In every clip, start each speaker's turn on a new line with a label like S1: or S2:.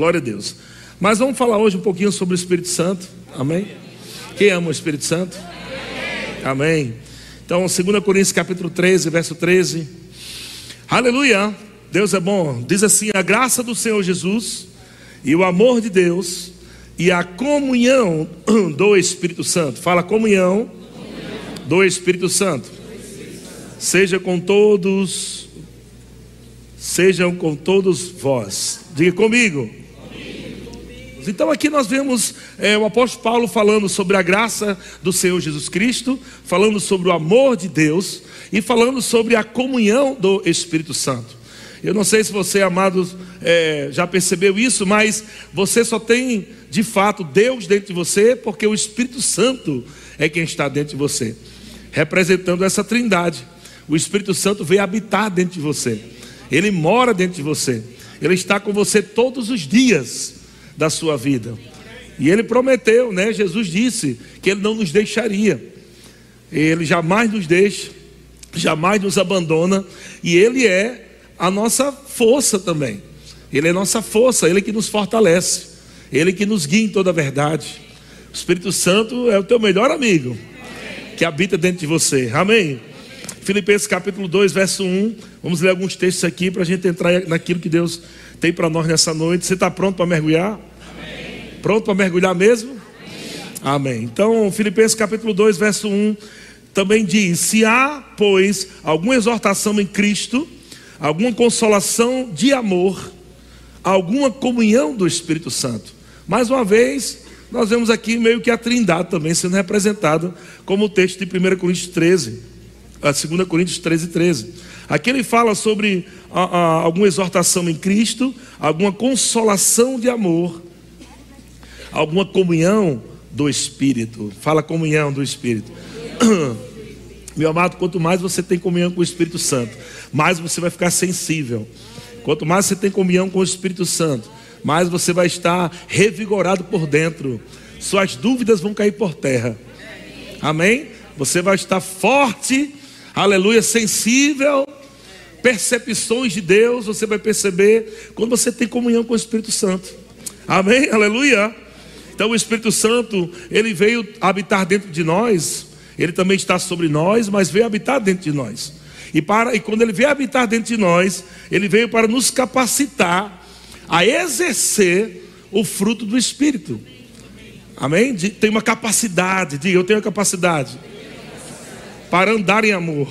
S1: Glória a Deus. Mas vamos falar hoje um pouquinho sobre o Espírito Santo. Amém? Quem ama o Espírito Santo? Amém. Então, 2 Coríntios capítulo 13, verso 13. Aleluia. Deus é bom. Diz assim: a graça do Senhor Jesus e o amor de Deus e a comunhão do Espírito Santo. Fala comunhão, do Espírito Santo. Seja com todos, sejam com todos vós. Diga comigo. Então aqui nós vemos é, o apóstolo Paulo falando sobre a graça do Senhor Jesus Cristo, falando sobre o amor de Deus e falando sobre a comunhão do Espírito Santo. Eu não sei se você, amado, é, já percebeu isso, mas você só tem de fato Deus dentro de você, porque o Espírito Santo é quem está dentro de você, representando essa trindade. O Espírito Santo veio habitar dentro de você, ele mora dentro de você, ele está com você todos os dias da sua vida. E ele prometeu, né? Jesus disse que ele não nos deixaria, ele jamais nos deixa, jamais nos abandona, e ele é a nossa força também. Ele é nossa força, Ele que nos fortalece, Ele que nos guia em toda a verdade. O Espírito Santo é o teu melhor amigo, que habita dentro de você. Amém? Filipenses capítulo 2, verso 1. Vamos ler alguns textos aqui para a gente entrar naquilo que Deus tem para nós nessa noite. Você está pronto para mergulhar? Pronto para mergulhar mesmo? Amém. Amém. Então, Filipenses capítulo 2, verso 1 também diz: Se há, pois, alguma exortação em Cristo, alguma consolação de amor, alguma comunhão do Espírito Santo. Mais uma vez, nós vemos aqui meio que a trindade também sendo representada, como o texto de 1 Coríntios 13, a 2 Coríntios 13, 13. Aqui ele fala sobre a, a, alguma exortação em Cristo, alguma consolação de amor, alguma comunhão do Espírito. Fala comunhão do Espírito. Meu amado, quanto mais você tem comunhão com o Espírito Santo, mais você vai ficar sensível. Quanto mais você tem comunhão com o Espírito Santo, mais você vai estar revigorado por dentro. Suas dúvidas vão cair por terra. Amém? Você vai estar forte, aleluia, sensível. Percepções de Deus você vai perceber quando você tem comunhão com o Espírito Santo. Amém? Aleluia. Então o Espírito Santo, ele veio habitar dentro de nós ele também está sobre nós, mas veio habitar dentro de nós. E, para, e quando ele veio habitar dentro de nós, ele veio para nos capacitar a exercer o fruto do Espírito. Amém? De, tem uma capacidade, diga, eu tenho a capacidade para andar em amor.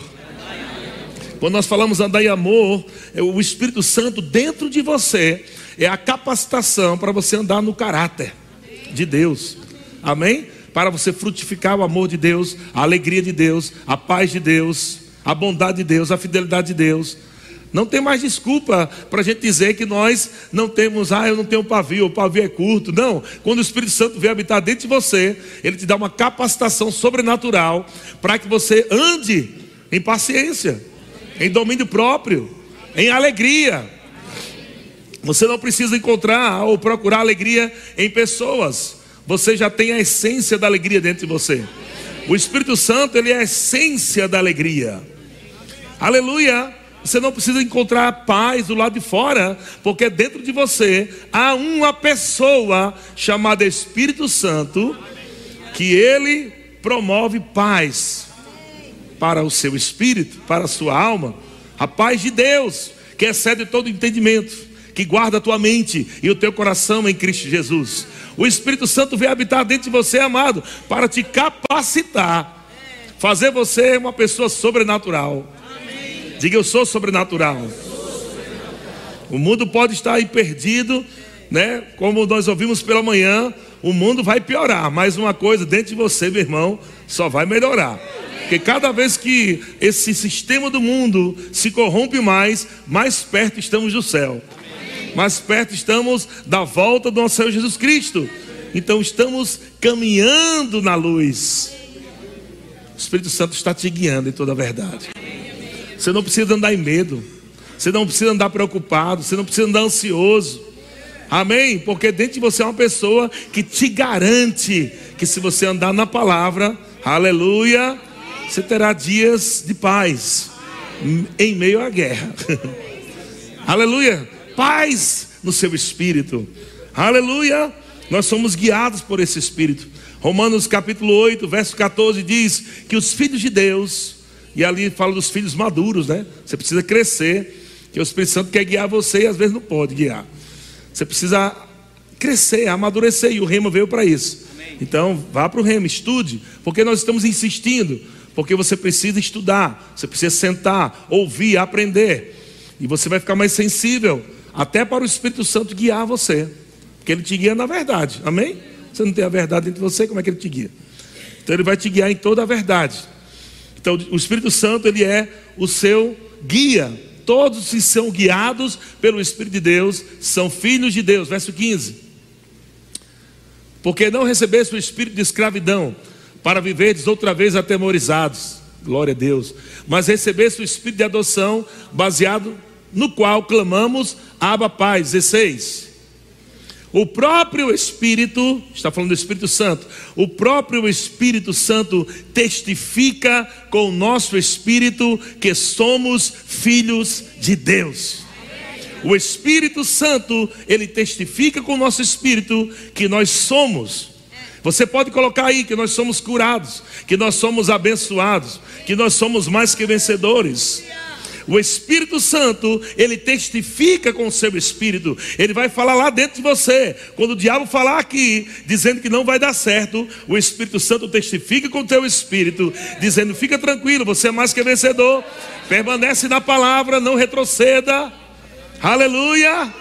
S1: Quando nós falamos andar em amor, é o Espírito Santo dentro de você é a capacitação para você andar no caráter de Deus. Amém? para você frutificar o amor de Deus, a alegria de Deus, a paz de Deus, a bondade de Deus, a fidelidade de Deus. Não tem mais desculpa para a gente dizer que nós não temos, ah, eu não tenho pavio, o pavio é curto. Não, quando o Espírito Santo vem habitar dentro de você, ele te dá uma capacitação sobrenatural para que você ande em paciência, em domínio próprio, em alegria. Você não precisa encontrar ou procurar alegria em pessoas você já tem a essência da alegria dentro de você. O Espírito Santo, ele é a essência da alegria. Aleluia! Você não precisa encontrar paz do lado de fora, porque dentro de você há uma pessoa chamada Espírito Santo, que ele promove paz para o seu espírito, para a sua alma, a paz de Deus, que excede todo entendimento, que guarda a tua mente e o teu coração em Cristo Jesus. O Espírito Santo vem habitar dentro de você, amado, para te capacitar, fazer você uma pessoa sobrenatural. Diga eu sou sobrenatural. O mundo pode estar aí perdido, né? Como nós ouvimos pela manhã, o mundo vai piorar, mas uma coisa dentro de você, meu irmão, só vai melhorar. Porque cada vez que esse sistema do mundo se corrompe mais, mais perto estamos do céu mais perto estamos da volta do nosso Senhor Jesus Cristo. Então estamos caminhando na luz. O Espírito Santo está te guiando em toda a verdade. Você não precisa andar em medo. Você não precisa andar preocupado. Você não precisa andar ansioso. Amém? Porque dentro de você é uma pessoa que te garante que se você andar na palavra, aleluia, você terá dias de paz em meio à guerra. aleluia paz no seu espírito. Aleluia! Nós somos guiados por esse Espírito. Romanos capítulo 8, verso 14 diz que os filhos de Deus, e ali fala dos filhos maduros, né? Você precisa crescer, que o Espírito Santo quer guiar você e às vezes não pode guiar. Você precisa crescer, amadurecer, e o remo veio para isso. Então, vá para o remo, estude, porque nós estamos insistindo, porque você precisa estudar, você precisa sentar, ouvir, aprender, e você vai ficar mais sensível, até para o Espírito Santo guiar você, porque ele te guia na verdade, amém? Você não tem a verdade dentro de você, como é que ele te guia? Então, ele vai te guiar em toda a verdade. Então, o Espírito Santo, ele é o seu guia. Todos que são guiados pelo Espírito de Deus são filhos de Deus. Verso 15 porque não recebeste o espírito de escravidão, para viverdes outra vez atemorizados, glória a Deus, mas recebeste o espírito de adoção, baseado no qual clamamos, Abba Pai, 16. O próprio Espírito, está falando do Espírito Santo, o próprio Espírito Santo testifica com o nosso espírito que somos filhos de Deus. O Espírito Santo, ele testifica com o nosso espírito que nós somos. Você pode colocar aí que nós somos curados, que nós somos abençoados, que nós somos mais que vencedores. O Espírito Santo, ele testifica com o seu espírito. Ele vai falar lá dentro de você. Quando o diabo falar aqui, dizendo que não vai dar certo, o Espírito Santo testifica com o teu espírito, dizendo: "Fica tranquilo, você é mais que vencedor. Permanece na palavra, não retroceda." Aleluia!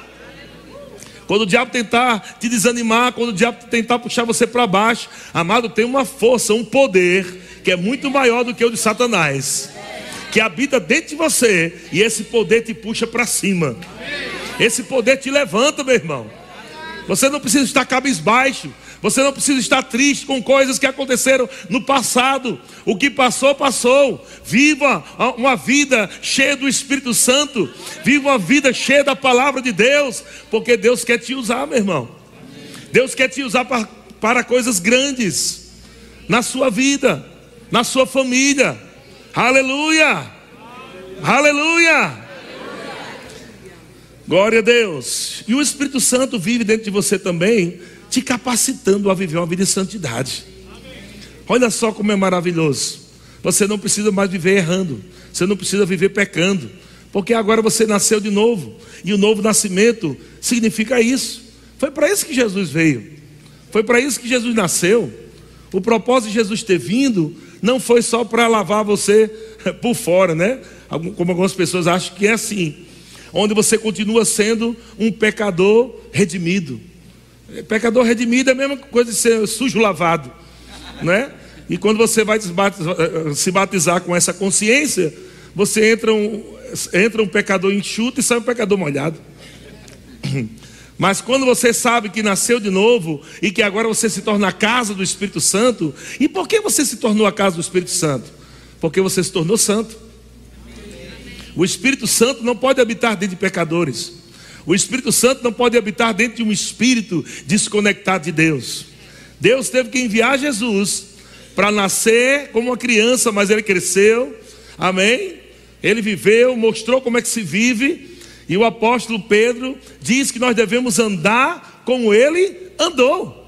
S1: Quando o diabo tentar te desanimar, quando o diabo tentar puxar você para baixo, amado, tem uma força, um poder que é muito maior do que o de Satanás, que habita dentro de você e esse poder te puxa para cima. Esse poder te levanta, meu irmão. Você não precisa estar cabisbaixo. Você não precisa estar triste com coisas que aconteceram no passado. O que passou, passou. Viva uma vida cheia do Espírito Santo. Viva uma vida cheia da palavra de Deus. Porque Deus quer te usar, meu irmão. Deus quer te usar para, para coisas grandes na sua vida, na sua família. Aleluia! Aleluia! Glória a Deus. E o Espírito Santo vive dentro de você também te capacitando a viver uma vida de santidade. Olha só como é maravilhoso. Você não precisa mais viver errando, você não precisa viver pecando, porque agora você nasceu de novo, e o novo nascimento significa isso. Foi para isso que Jesus veio, foi para isso que Jesus nasceu. O propósito de Jesus ter vindo não foi só para lavar você por fora, né? Como algumas pessoas acham que é assim, onde você continua sendo um pecador redimido. Pecador redimido é a mesma coisa de ser sujo lavado, né? E quando você vai eh, se batizar com essa consciência, você entra um, entra um pecador enxuto e sai um pecador molhado. Mas quando você sabe que nasceu de novo e que agora você se torna a casa do Espírito Santo, e por que você se tornou a casa do Espírito Santo? Porque você se tornou santo. O Espírito Santo não pode habitar dentro de pecadores. O Espírito Santo não pode habitar dentro de um espírito desconectado de Deus. Deus teve que enviar Jesus para nascer como uma criança, mas ele cresceu. Amém? Ele viveu, mostrou como é que se vive. E o apóstolo Pedro diz que nós devemos andar como ele andou.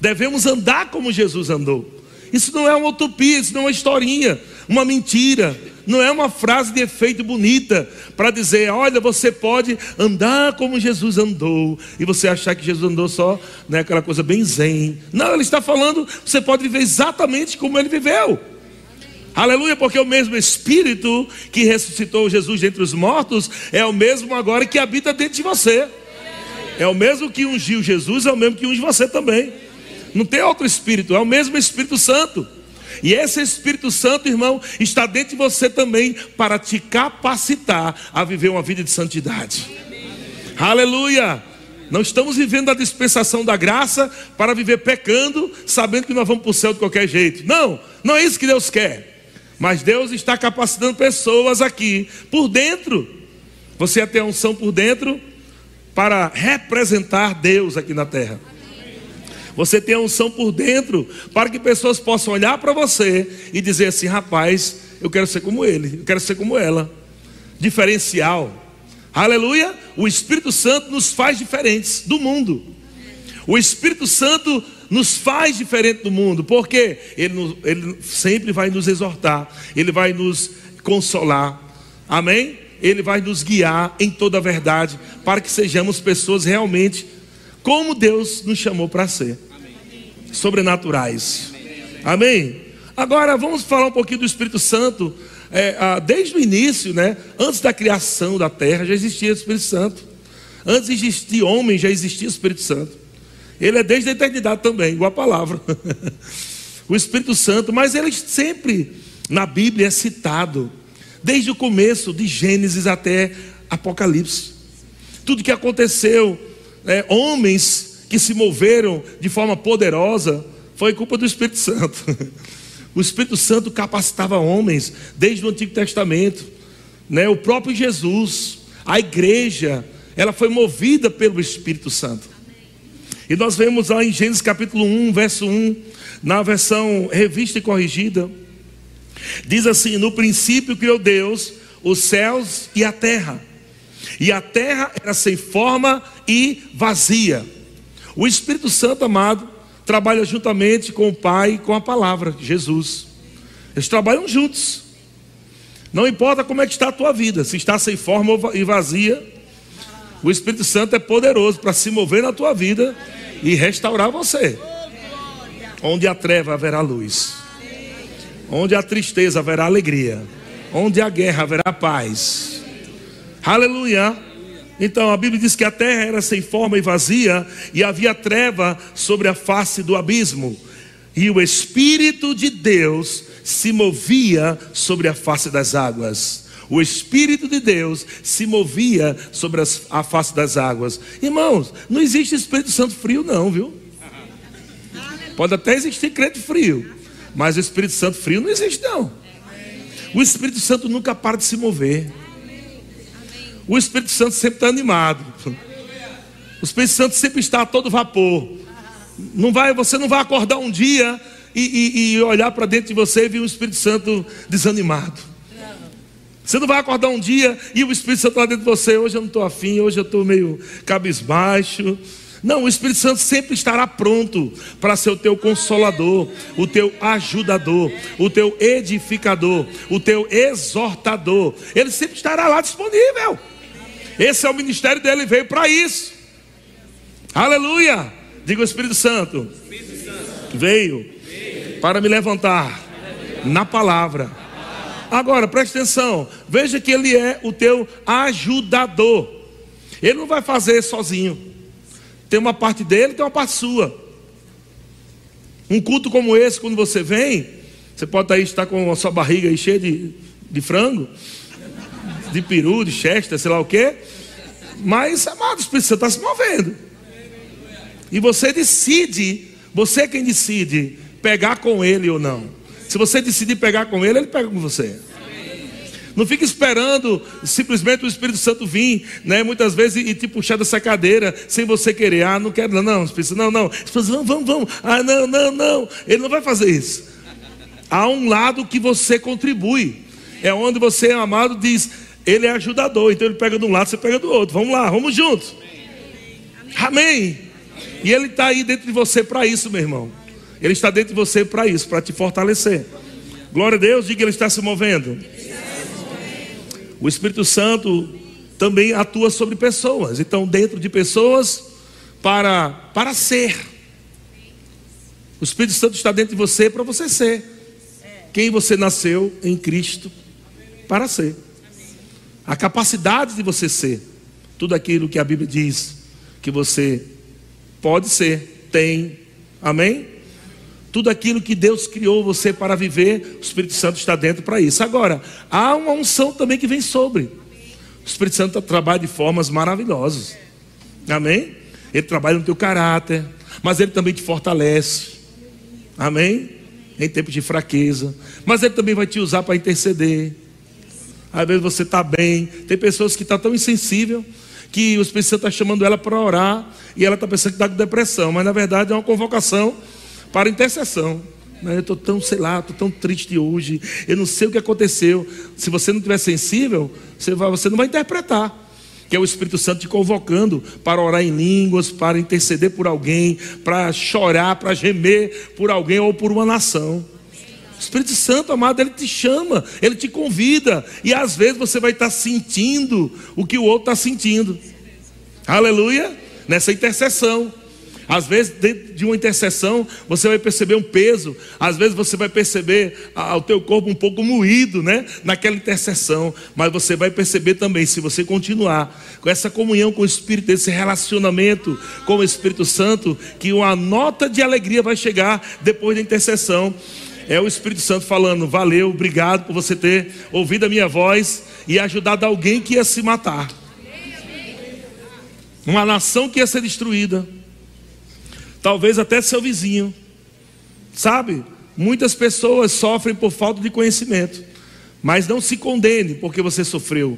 S1: Devemos andar como Jesus andou. Isso não é uma utopia, isso não é uma historinha, uma mentira não é uma frase de efeito bonita para dizer, olha, você pode andar como Jesus andou, e você achar que Jesus andou só né, aquela coisa bem zen. Não, ele está falando, você pode viver exatamente como ele viveu. Aleluia, porque o mesmo Espírito que ressuscitou Jesus dentre os mortos é o mesmo agora que habita dentro de você. É o mesmo que ungiu Jesus, é o mesmo que unge você também. Não tem outro Espírito, é o mesmo Espírito Santo. E esse Espírito Santo, irmão, está dentro de você também para te capacitar a viver uma vida de santidade. Aleluia! Não estamos vivendo a dispensação da graça para viver pecando, sabendo que nós vamos para o céu de qualquer jeito. Não, não é isso que Deus quer. Mas Deus está capacitando pessoas aqui, por dentro. Você tem a unção por dentro para representar Deus aqui na terra. Você tem a unção por dentro para que pessoas possam olhar para você e dizer assim: rapaz, eu quero ser como ele, eu quero ser como ela. Diferencial. Aleluia. O Espírito Santo nos faz diferentes do mundo. O Espírito Santo nos faz diferente do mundo, porque ele, ele sempre vai nos exortar, ele vai nos consolar, amém? Ele vai nos guiar em toda a verdade, para que sejamos pessoas realmente como Deus nos chamou para ser, sobrenaturais, amém? Agora vamos falar um pouquinho do Espírito Santo. É, ah, desde o início, né, antes da criação da terra, já existia o Espírito Santo. Antes de existir homem, já existia o Espírito Santo. Ele é desde a eternidade também, igual a palavra. o Espírito Santo, mas ele sempre na Bíblia é citado, desde o começo, de Gênesis até Apocalipse. Tudo que aconteceu, né, homens que se moveram de forma poderosa, foi culpa do Espírito Santo. O Espírito Santo capacitava homens desde o Antigo Testamento, né? O próprio Jesus, a igreja, ela foi movida pelo Espírito Santo. E nós vemos lá em Gênesis capítulo 1, verso 1, na versão revista e corrigida, diz assim: No princípio criou Deus os céus e a terra, e a terra era sem forma e vazia. O Espírito Santo, amado, trabalha juntamente com o Pai e com a palavra, Jesus. Eles trabalham juntos. Não importa como é que está a tua vida, se está sem forma e vazia, o Espírito Santo é poderoso para se mover na tua vida e restaurar você. Onde a treva haverá luz, onde a tristeza haverá alegria, onde a guerra haverá paz. Aleluia. Então a Bíblia diz que a terra era sem forma e vazia, e havia treva sobre a face do abismo, e o Espírito de Deus se movia sobre a face das águas. O Espírito de Deus se movia sobre as, a face das águas. Irmãos, não existe Espírito Santo frio, não, viu? Pode até existir crente frio, mas o Espírito Santo frio não existe, não. O Espírito Santo nunca para de se mover. O Espírito Santo sempre está animado. O Espírito Santo sempre está a todo vapor. Não vai, você não vai acordar um dia e, e, e olhar para dentro de você e ver o Espírito Santo desanimado. Você não vai acordar um dia e o Espírito Santo lá dentro de você, hoje eu não estou afim, hoje eu estou meio cabisbaixo. Não, o Espírito Santo sempre estará pronto para ser o teu consolador, o teu ajudador, o teu edificador, o teu exortador. Ele sempre estará lá disponível. Esse é o ministério dele, veio para isso. Aleluia! Diga o Espírito Santo. Veio para me levantar na palavra Agora, preste atenção, veja que ele é o teu ajudador. Ele não vai fazer sozinho. Tem uma parte dele, tem uma parte sua. Um culto como esse, quando você vem, você pode aí estar com a sua barriga aí cheia de, de frango, de peru, de chester, sei lá o quê. Mas, amado, você está se movendo. E você decide, você é quem decide pegar com ele ou não. Se você decidir pegar com ele, ele pega com você. Não fique esperando simplesmente o Espírito Santo vir, né? Muitas vezes e, te puxar dessa cadeira sem você querer. Ah, não quero, não, não, Espírito, não, não. Espírito, vamos, vamos, vamos. Ah, não, não, não. Ele não vai fazer isso. Há um lado que você contribui. É onde você, amado, diz, ele é ajudador. Então ele pega de um lado, você pega do outro. Vamos lá, vamos juntos. Amém. E ele está aí dentro de você para isso, meu irmão. Ele está dentro de você para isso, para te fortalecer. Glória a Deus, diga que ele está se movendo. O Espírito Santo também atua sobre pessoas. Então, dentro de pessoas, para, para ser. O Espírito Santo está dentro de você para você ser. Quem você nasceu em Cristo para ser. A capacidade de você ser. Tudo aquilo que a Bíblia diz que você pode ser, tem. Amém? Tudo aquilo que Deus criou você para viver, o Espírito Santo está dentro para isso. Agora, há uma unção também que vem sobre. O Espírito Santo trabalha de formas maravilhosas. Amém? Ele trabalha no teu caráter, mas ele também te fortalece. Amém? Em tempos de fraqueza. Mas ele também vai te usar para interceder. Às vezes você está bem. Tem pessoas que estão tá tão insensível que o Espírito Santo está chamando ela para orar e ela está pensando que está com depressão, mas na verdade é uma convocação para intercessão. Eu estou tão, sei lá, estou tão triste hoje. Eu não sei o que aconteceu. Se você não estiver sensível, você, vai, você não vai interpretar. que é o Espírito Santo te convocando para orar em línguas, para interceder por alguém, para chorar, para gemer por alguém ou por uma nação. O Espírito Santo, amado, ele te chama, ele te convida, e às vezes você vai estar sentindo o que o outro está sentindo. Aleluia! Nessa intercessão. Às vezes, dentro de uma intercessão, você vai perceber um peso. Às vezes, você vai perceber o teu corpo um pouco moído, né? Naquela intercessão. Mas você vai perceber também, se você continuar com essa comunhão com o Espírito, esse relacionamento com o Espírito Santo, que uma nota de alegria vai chegar depois da intercessão. É o Espírito Santo falando: Valeu, obrigado por você ter ouvido a minha voz e ajudado alguém que ia se matar. Uma nação que ia ser destruída talvez até seu vizinho. Sabe? Muitas pessoas sofrem por falta de conhecimento, mas não se condene porque você sofreu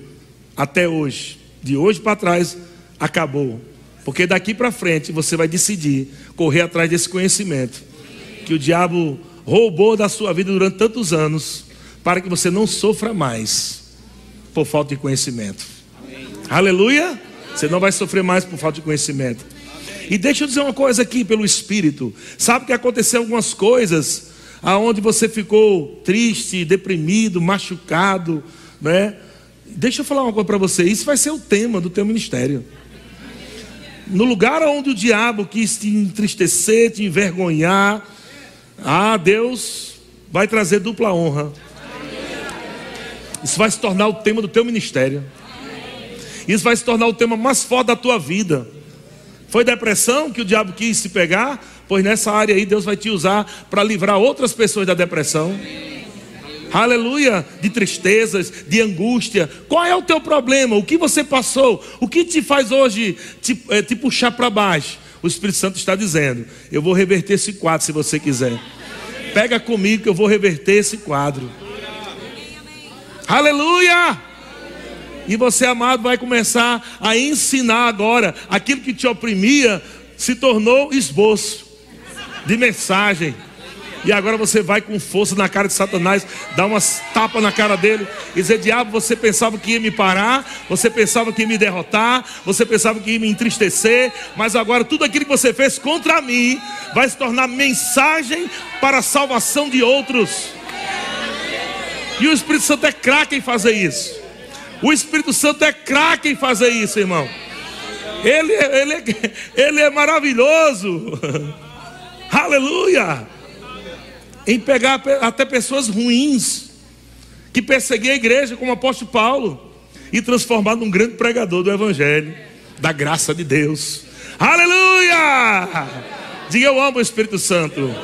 S1: até hoje. De hoje para trás acabou. Porque daqui para frente você vai decidir correr atrás desse conhecimento que o diabo roubou da sua vida durante tantos anos, para que você não sofra mais por falta de conhecimento. Amém. Aleluia! Você não vai sofrer mais por falta de conhecimento. E deixa eu dizer uma coisa aqui pelo Espírito. Sabe que aconteceu algumas coisas aonde você ficou triste, deprimido, machucado, né? Deixa eu falar uma coisa para você. Isso vai ser o tema do teu ministério. No lugar onde o diabo quis te entristecer, te envergonhar, ah, Deus vai trazer dupla honra. Isso vai se tornar o tema do teu ministério. Isso vai se tornar o tema mais forte da tua vida. Foi depressão que o diabo quis se pegar? Pois nessa área aí Deus vai te usar para livrar outras pessoas da depressão. Aleluia, de tristezas, de angústia. Qual é o teu problema? O que você passou? O que te faz hoje te, é, te puxar para baixo? O Espírito Santo está dizendo: Eu vou reverter esse quadro se você quiser. Pega comigo que eu vou reverter esse quadro. Aleluia! E você, amado, vai começar a ensinar agora aquilo que te oprimia se tornou esboço de mensagem. E agora você vai com força na cara de Satanás, dar umas tapas na cara dele e dizer: Diabo, você pensava que ia me parar, você pensava que ia me derrotar, você pensava que ia me entristecer, mas agora tudo aquilo que você fez contra mim vai se tornar mensagem para a salvação de outros. E o Espírito Santo é craque em fazer isso. O Espírito Santo é craque em fazer isso, irmão. Ele, ele, ele é maravilhoso. Aleluia. Em pegar até pessoas ruins que perseguiam a igreja, como o apóstolo Paulo, e transformar num grande pregador do Evangelho, da graça de Deus. Aleluia! Diga eu amo o Espírito Santo.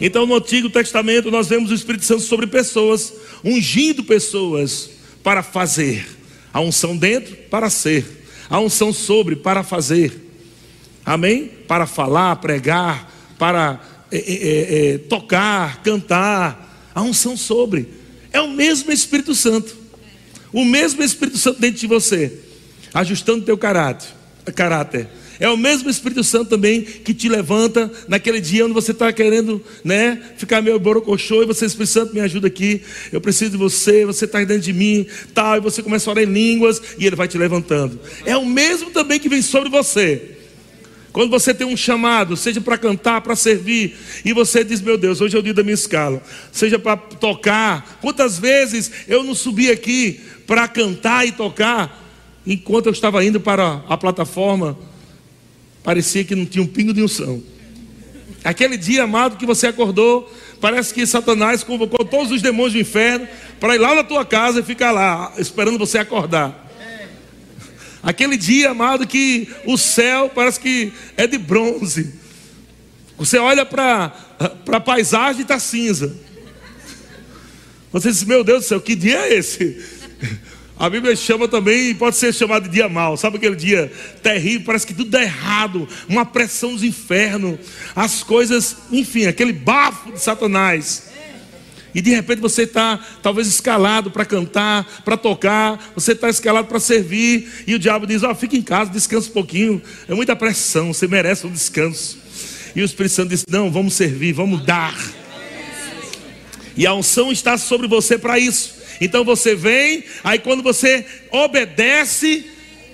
S1: Então, no Antigo Testamento, nós vemos o Espírito Santo sobre pessoas, ungindo pessoas para fazer, a unção dentro para ser, a unção sobre para fazer, amém? Para falar, pregar, para é, é, é, é, tocar, cantar, a unção sobre, é o mesmo Espírito Santo, o mesmo Espírito Santo dentro de você, ajustando teu caráter, caráter é o mesmo Espírito Santo também que te levanta naquele dia onde você está querendo, né, ficar meio borocochô e você, Espírito Santo, me ajuda aqui. Eu preciso de você, você está dentro de mim, tal, e você começa a orar em línguas e ele vai te levantando. É o mesmo também que vem sobre você. Quando você tem um chamado, seja para cantar, para servir, e você diz: Meu Deus, hoje é o dia da minha escala, seja para tocar. Quantas vezes eu não subi aqui para cantar e tocar, enquanto eu estava indo para a plataforma parecia que não tinha um pingo de unção. Aquele dia, amado, que você acordou, parece que Satanás convocou todos os demônios do inferno para ir lá na tua casa e ficar lá, esperando você acordar. Aquele dia, amado, que o céu parece que é de bronze. Você olha para a paisagem e está cinza. Você diz, meu Deus do céu, que dia é esse? A Bíblia chama também, pode ser chamado de dia mau. Sabe aquele dia terrível? Parece que tudo dá errado. Uma pressão dos infernos. As coisas, enfim, aquele bafo de Satanás. E de repente você está talvez escalado para cantar, para tocar, você está escalado para servir, e o diabo diz: Ó, oh, fica em casa, descansa um pouquinho, é muita pressão, você merece um descanso. E o Espírito Santo diz: Não, vamos servir, vamos dar. E a unção está sobre você para isso. Então você vem, aí quando você obedece,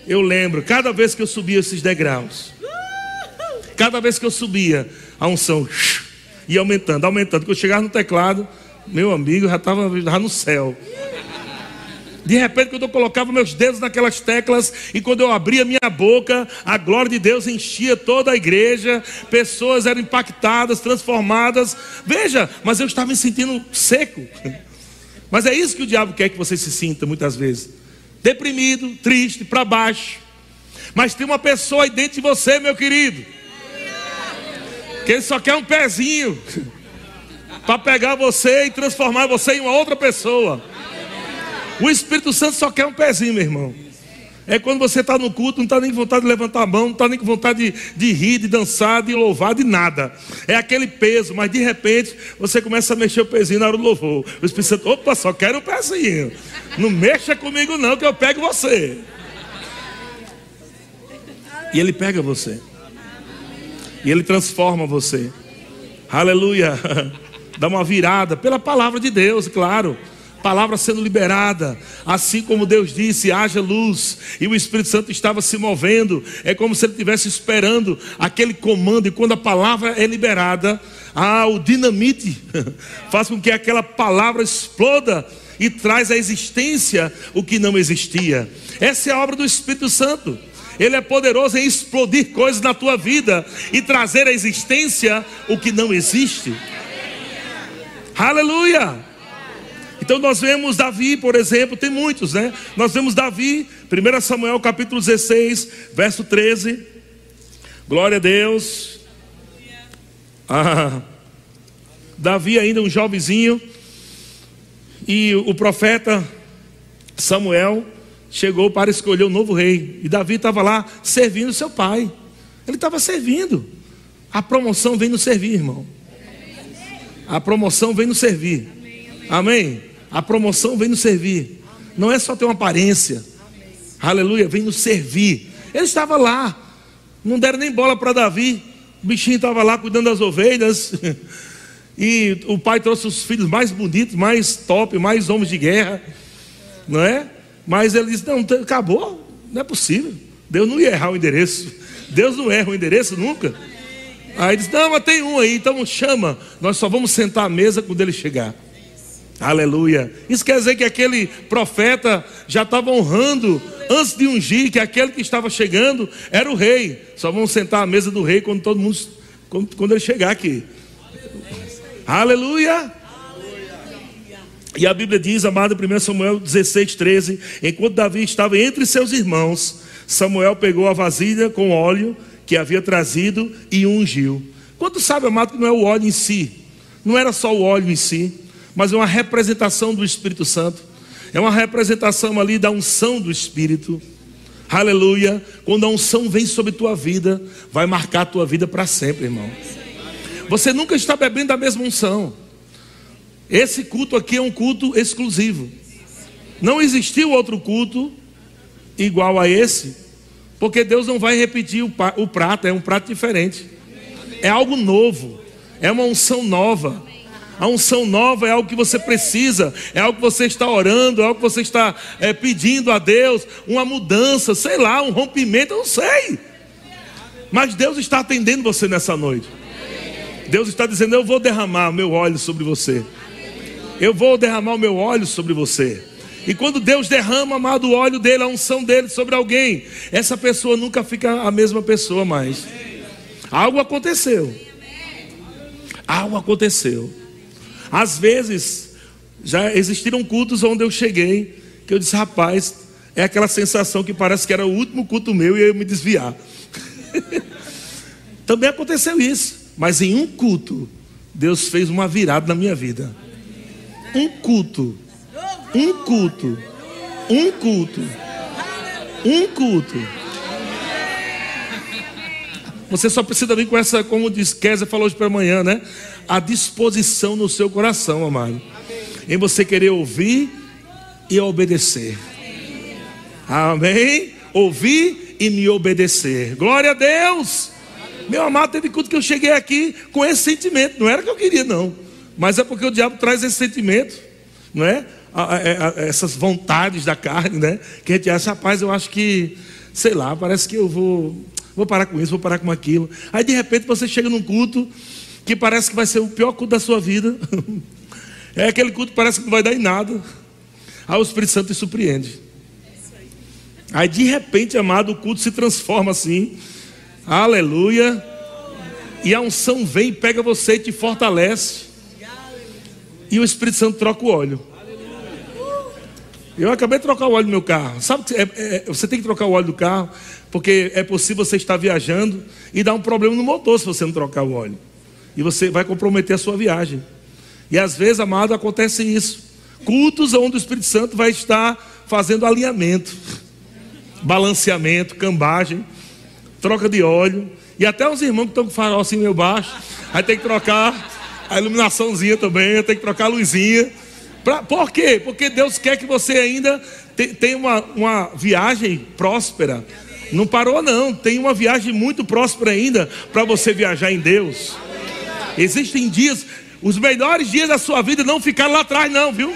S1: eu lembro, cada vez que eu subia esses degraus, cada vez que eu subia, a unção ia aumentando, aumentando. Quando eu chegava no teclado, meu amigo já estava no céu. De repente, quando eu colocava meus dedos naquelas teclas e quando eu abria minha boca, a glória de Deus enchia toda a igreja, pessoas eram impactadas, transformadas. Veja, mas eu estava me sentindo seco. Mas é isso que o diabo quer que você se sinta muitas vezes: deprimido, triste, para baixo. Mas tem uma pessoa aí dentro de você, meu querido, que ele só quer um pezinho para pegar você e transformar você em uma outra pessoa. O Espírito Santo só quer um pezinho, meu irmão. É quando você está no culto, não está nem com vontade de levantar a mão, não está nem com vontade de, de, rir, de dançar, de louvar, de nada. É aquele peso, mas de repente você começa a mexer o pezinho na hora do louvor. O Espírito Santo, opa, só quero um pezinho. Não mexa comigo, não, que eu pego você. E ele pega você. E ele transforma você. Aleluia. Dá uma virada pela palavra de Deus, claro palavra sendo liberada, assim como Deus disse: haja luz, e o Espírito Santo estava se movendo, é como se ele estivesse esperando aquele comando, e quando a palavra é liberada, ah, o dinamite faz com que aquela palavra exploda e traz à existência o que não existia. Essa é a obra do Espírito Santo. Ele é poderoso em explodir coisas na tua vida e trazer à existência o que não existe. Aleluia! Então nós vemos Davi, por exemplo, tem muitos, né? Nós vemos Davi, 1 Samuel capítulo 16, verso 13. Glória a Deus. Ah, Davi ainda um jovenzinho. E o profeta Samuel chegou para escolher o um novo rei. E Davi estava lá servindo seu pai. Ele estava servindo. A promoção vem no servir, irmão. A promoção vem no servir. Amém? A promoção vem nos servir. Não é só ter uma aparência. Aleluia, vem nos servir. Ele estava lá. Não deram nem bola para Davi. O bichinho estava lá cuidando das ovelhas. E o pai trouxe os filhos mais bonitos, mais top, mais homens de guerra. Não é? Mas ele disse: Não, acabou. Não é possível. Deus não ia errar o endereço. Deus não erra o endereço nunca. Aí disse: Não, mas tem um aí, então chama. Nós só vamos sentar à mesa quando ele chegar. Aleluia. Isso quer dizer que aquele profeta já estava honrando, antes de ungir, que aquele que estava chegando era o rei. Só vamos sentar à mesa do rei quando todo mundo, quando, quando ele chegar aqui. Aleluia. E a Bíblia diz, amado, 1 Samuel 16, 13: Enquanto Davi estava entre seus irmãos, Samuel pegou a vasilha com óleo que havia trazido e ungiu. Quanto sabe, amado, que não é o óleo em si, não era só o óleo em si mas é uma representação do Espírito Santo. É uma representação ali da unção do Espírito. Aleluia. Quando a unção vem sobre tua vida, vai marcar a tua vida para sempre, irmão. Você nunca está bebendo da mesma unção. Esse culto aqui é um culto exclusivo. Não existiu outro culto igual a esse, porque Deus não vai repetir o prato, é um prato diferente. É algo novo, é uma unção nova. A unção nova é algo que você precisa, é algo que você está orando, é algo que você está é, pedindo a Deus, uma mudança, sei lá, um rompimento, eu não sei. Mas Deus está atendendo você nessa noite. Deus está dizendo: Eu vou derramar o meu óleo sobre você. Eu vou derramar o meu óleo sobre você. E quando Deus derrama, amado, o óleo dele, a unção dele sobre alguém, essa pessoa nunca fica a mesma pessoa mais. Algo aconteceu. Algo aconteceu. Às vezes, já existiram cultos onde eu cheguei, que eu disse, rapaz, é aquela sensação que parece que era o último culto meu e eu me desviar. Também aconteceu isso, mas em um culto, Deus fez uma virada na minha vida. Um culto, um culto, um culto, um culto. Você só precisa vir com essa, como diz Kézia falou hoje pela manhã, né? A disposição no seu coração, amado. Em você querer ouvir e obedecer. Amém? Ouvir e me obedecer. Glória a Deus. Meu amado, teve culto que eu cheguei aqui com esse sentimento. Não era que eu queria, não. Mas é porque o diabo traz esse sentimento, não é? a, a, a, essas vontades da carne, né? Que a gente acha, rapaz, eu acho que, sei lá, parece que eu vou, vou parar com isso, vou parar com aquilo. Aí de repente você chega num culto que parece que vai ser o pior culto da sua vida. É aquele culto que parece que não vai dar em nada. Aí o Espírito Santo te surpreende. Aí de repente, amado, o culto se transforma assim. Aleluia. E a unção vem, pega você e te fortalece. E o Espírito Santo troca o óleo. Eu acabei de trocar o óleo do meu carro. Sabe que é, é, você tem que trocar o óleo do carro, porque é possível você estar viajando e dar um problema no motor se você não trocar o óleo. E você vai comprometer a sua viagem. E às vezes, amado, acontece isso. Cultos onde o Espírito Santo vai estar fazendo alinhamento, balanceamento, cambagem, troca de óleo. E até os irmãos que estão com farol assim meio baixo, aí tem que trocar a iluminaçãozinha também, tem que trocar a luzinha. Pra, por quê? Porque Deus quer que você ainda tenha uma, uma viagem próspera. Não parou, não. Tem uma viagem muito próspera ainda para você viajar em Deus. Existem dias, os melhores dias da sua vida não ficaram lá atrás, não, viu?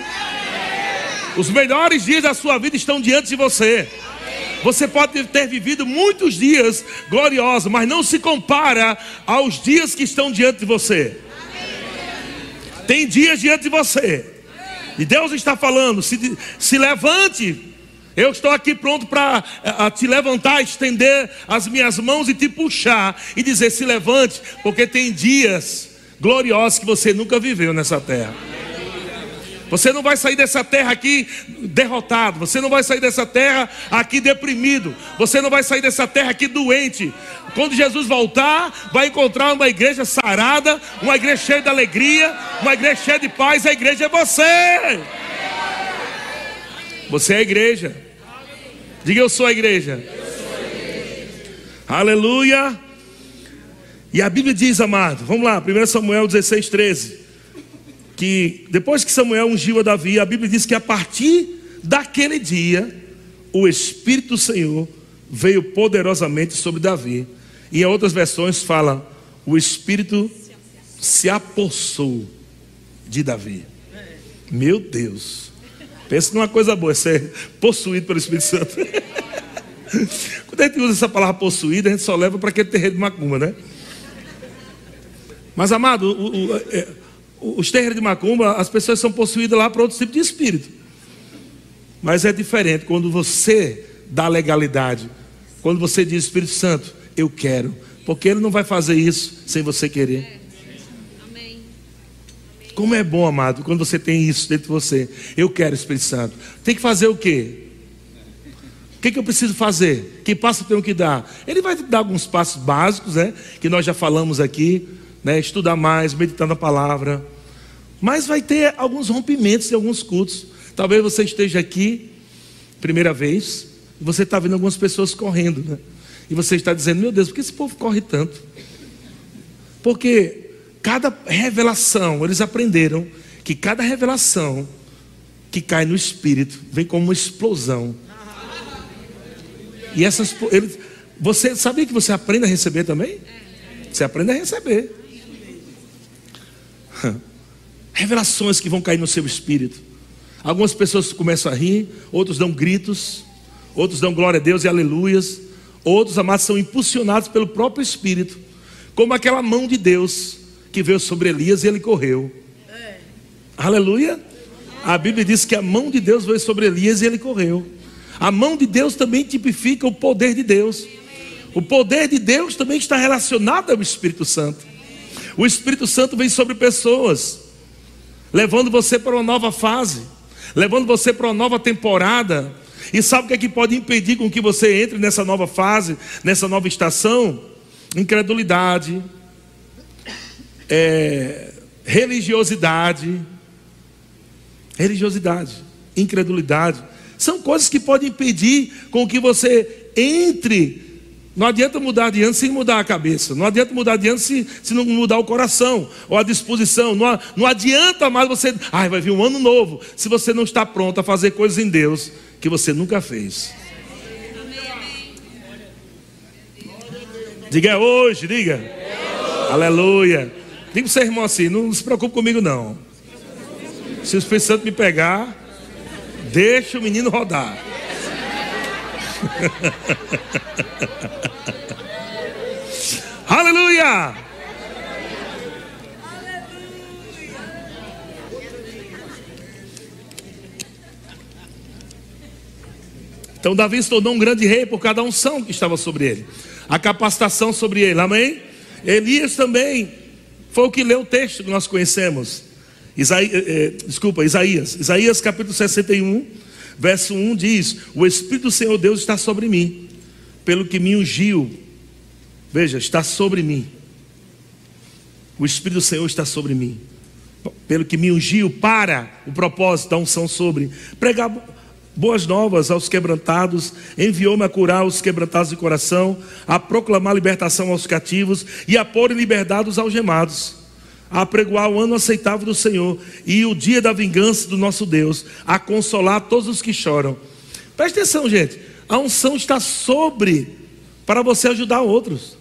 S1: Os melhores dias da sua vida estão diante de você. Você pode ter vivido muitos dias gloriosos, mas não se compara aos dias que estão diante de você. Tem dias diante de você. E Deus está falando: se, se levante. Eu estou aqui pronto para te levantar, estender as minhas mãos e te puxar e dizer: se levante, porque tem dias gloriosos que você nunca viveu nessa terra. Você não vai sair dessa terra aqui derrotado. Você não vai sair dessa terra aqui deprimido. Você não vai sair dessa terra aqui doente. Quando Jesus voltar, vai encontrar uma igreja sarada, uma igreja cheia de alegria, uma igreja cheia de paz. A igreja é você. Você é a igreja. Diga eu sou a igreja. Aleluia. E a Bíblia diz, amado, vamos lá, 1 Samuel 16, 13. Que depois que Samuel ungiu a Davi, a Bíblia diz que a partir daquele dia, o Espírito do Senhor veio poderosamente sobre Davi. E em outras versões fala, o Espírito se apossou de Davi. Meu Deus. Pensa numa coisa boa, ser possuído pelo Espírito Santo. Quando a gente usa essa palavra possuída, a gente só leva para aquele terreiro de macumba, né? Mas, amado, o, o, é, os terreiros de macumba, as pessoas são possuídas lá para outro tipo de espírito. Mas é diferente quando você dá legalidade. Quando você diz, Espírito Santo, eu quero. Porque Ele não vai fazer isso sem você querer. Como é bom, amado, quando você tem isso dentro de você. Eu quero, Espírito Santo. Tem que fazer o quê? O que, que eu preciso fazer? Que passo eu tenho que dar? Ele vai te dar alguns passos básicos, né? Que nós já falamos aqui né, estudar mais, meditar na palavra. Mas vai ter alguns rompimentos em alguns cultos. Talvez você esteja aqui, primeira vez, e você está vendo algumas pessoas correndo, né? E você está dizendo, meu Deus, por que esse povo corre tanto? Porque cada revelação, eles aprenderam que cada revelação que cai no espírito vem como uma explosão. E essas, ele, você sabia que você aprende a receber também? Você aprende a receber. Revelações que vão cair no seu espírito. Algumas pessoas começam a rir, outros dão gritos, outros dão glória a Deus e aleluias, outros amados são impulsionados pelo próprio Espírito, como aquela mão de Deus que veio sobre Elias e ele correu. É. Aleluia. A Bíblia diz que a mão de Deus veio sobre Elias e ele correu. A mão de Deus também tipifica o poder de Deus. O poder de Deus também está relacionado ao Espírito Santo. O Espírito Santo vem sobre pessoas, levando você para uma nova fase, levando você para uma nova temporada. E sabe o que é que pode impedir com que você entre nessa nova fase, nessa nova estação? Incredulidade, é, religiosidade, religiosidade, incredulidade. São coisas que podem impedir com que você entre não adianta mudar de ano sem mudar a cabeça. Não adianta mudar de ano se, se não mudar o coração ou a disposição. Não, não adianta mais você. Ai, vai vir um ano novo. Se você não está pronto a fazer coisas em Deus que você nunca fez. Diga é hoje, diga. É Aleluia. Diga para o seu irmão assim: não se preocupe comigo, não. Se o Espírito Santo me pegar, Deixa o menino rodar. Aleluia! Então Davi se tornou um grande rei por cada unção que estava sobre ele, a capacitação sobre ele, amém? Elias também foi o que leu o texto que nós conhecemos. Isaías, eh, eh, desculpa, Isaías. Isaías capítulo 61, verso 1 diz: O Espírito do Senhor Deus está sobre mim, pelo que me ungiu. Veja, está sobre mim. O Espírito do Senhor está sobre mim, pelo que me ungiu para o propósito da unção sobre pregar boas novas aos quebrantados, enviou-me a curar os quebrantados de coração, a proclamar libertação aos cativos e a pôr em liberdade os algemados, a pregoar o ano aceitável do Senhor e o dia da vingança do nosso Deus, a consolar todos os que choram. Preste atenção, gente. A unção está sobre para você ajudar outros.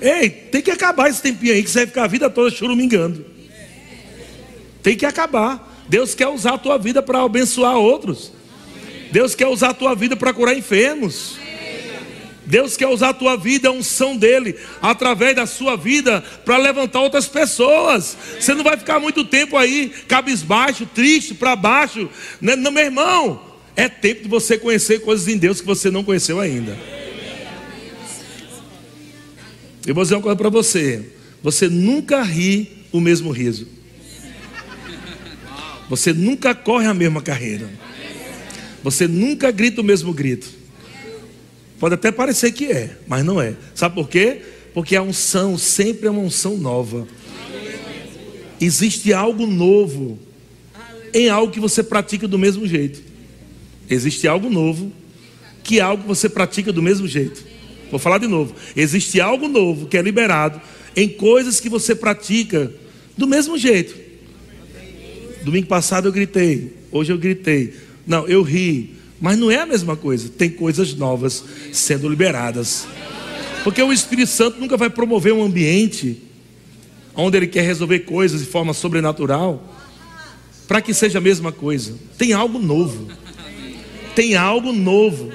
S1: Ei, tem que acabar esse tempinho aí que você vai ficar a vida toda churumingando. Tem que acabar. Deus quer usar a tua vida para abençoar outros. Deus quer usar a tua vida para curar enfermos. Deus quer usar a tua vida, a unção dele, através da sua vida, para levantar outras pessoas. Você não vai ficar muito tempo aí, cabisbaixo, triste, para baixo. Não, né? meu irmão, é tempo de você conhecer coisas em Deus que você não conheceu ainda. Eu vou dizer uma coisa para você: você nunca ri o mesmo riso. Você nunca corre a mesma carreira. Você nunca grita o mesmo grito. Pode até parecer que é, mas não é. Sabe por quê? Porque a unção sempre é uma unção nova. Existe algo novo em algo que você pratica do mesmo jeito. Existe algo novo que é algo que você pratica do mesmo jeito. Vou falar de novo. Existe algo novo que é liberado em coisas que você pratica do mesmo jeito. Domingo passado eu gritei, hoje eu gritei. Não, eu ri, mas não é a mesma coisa. Tem coisas novas sendo liberadas. Porque o Espírito Santo nunca vai promover um ambiente onde ele quer resolver coisas de forma sobrenatural para que seja a mesma coisa. Tem algo novo. Tem algo novo.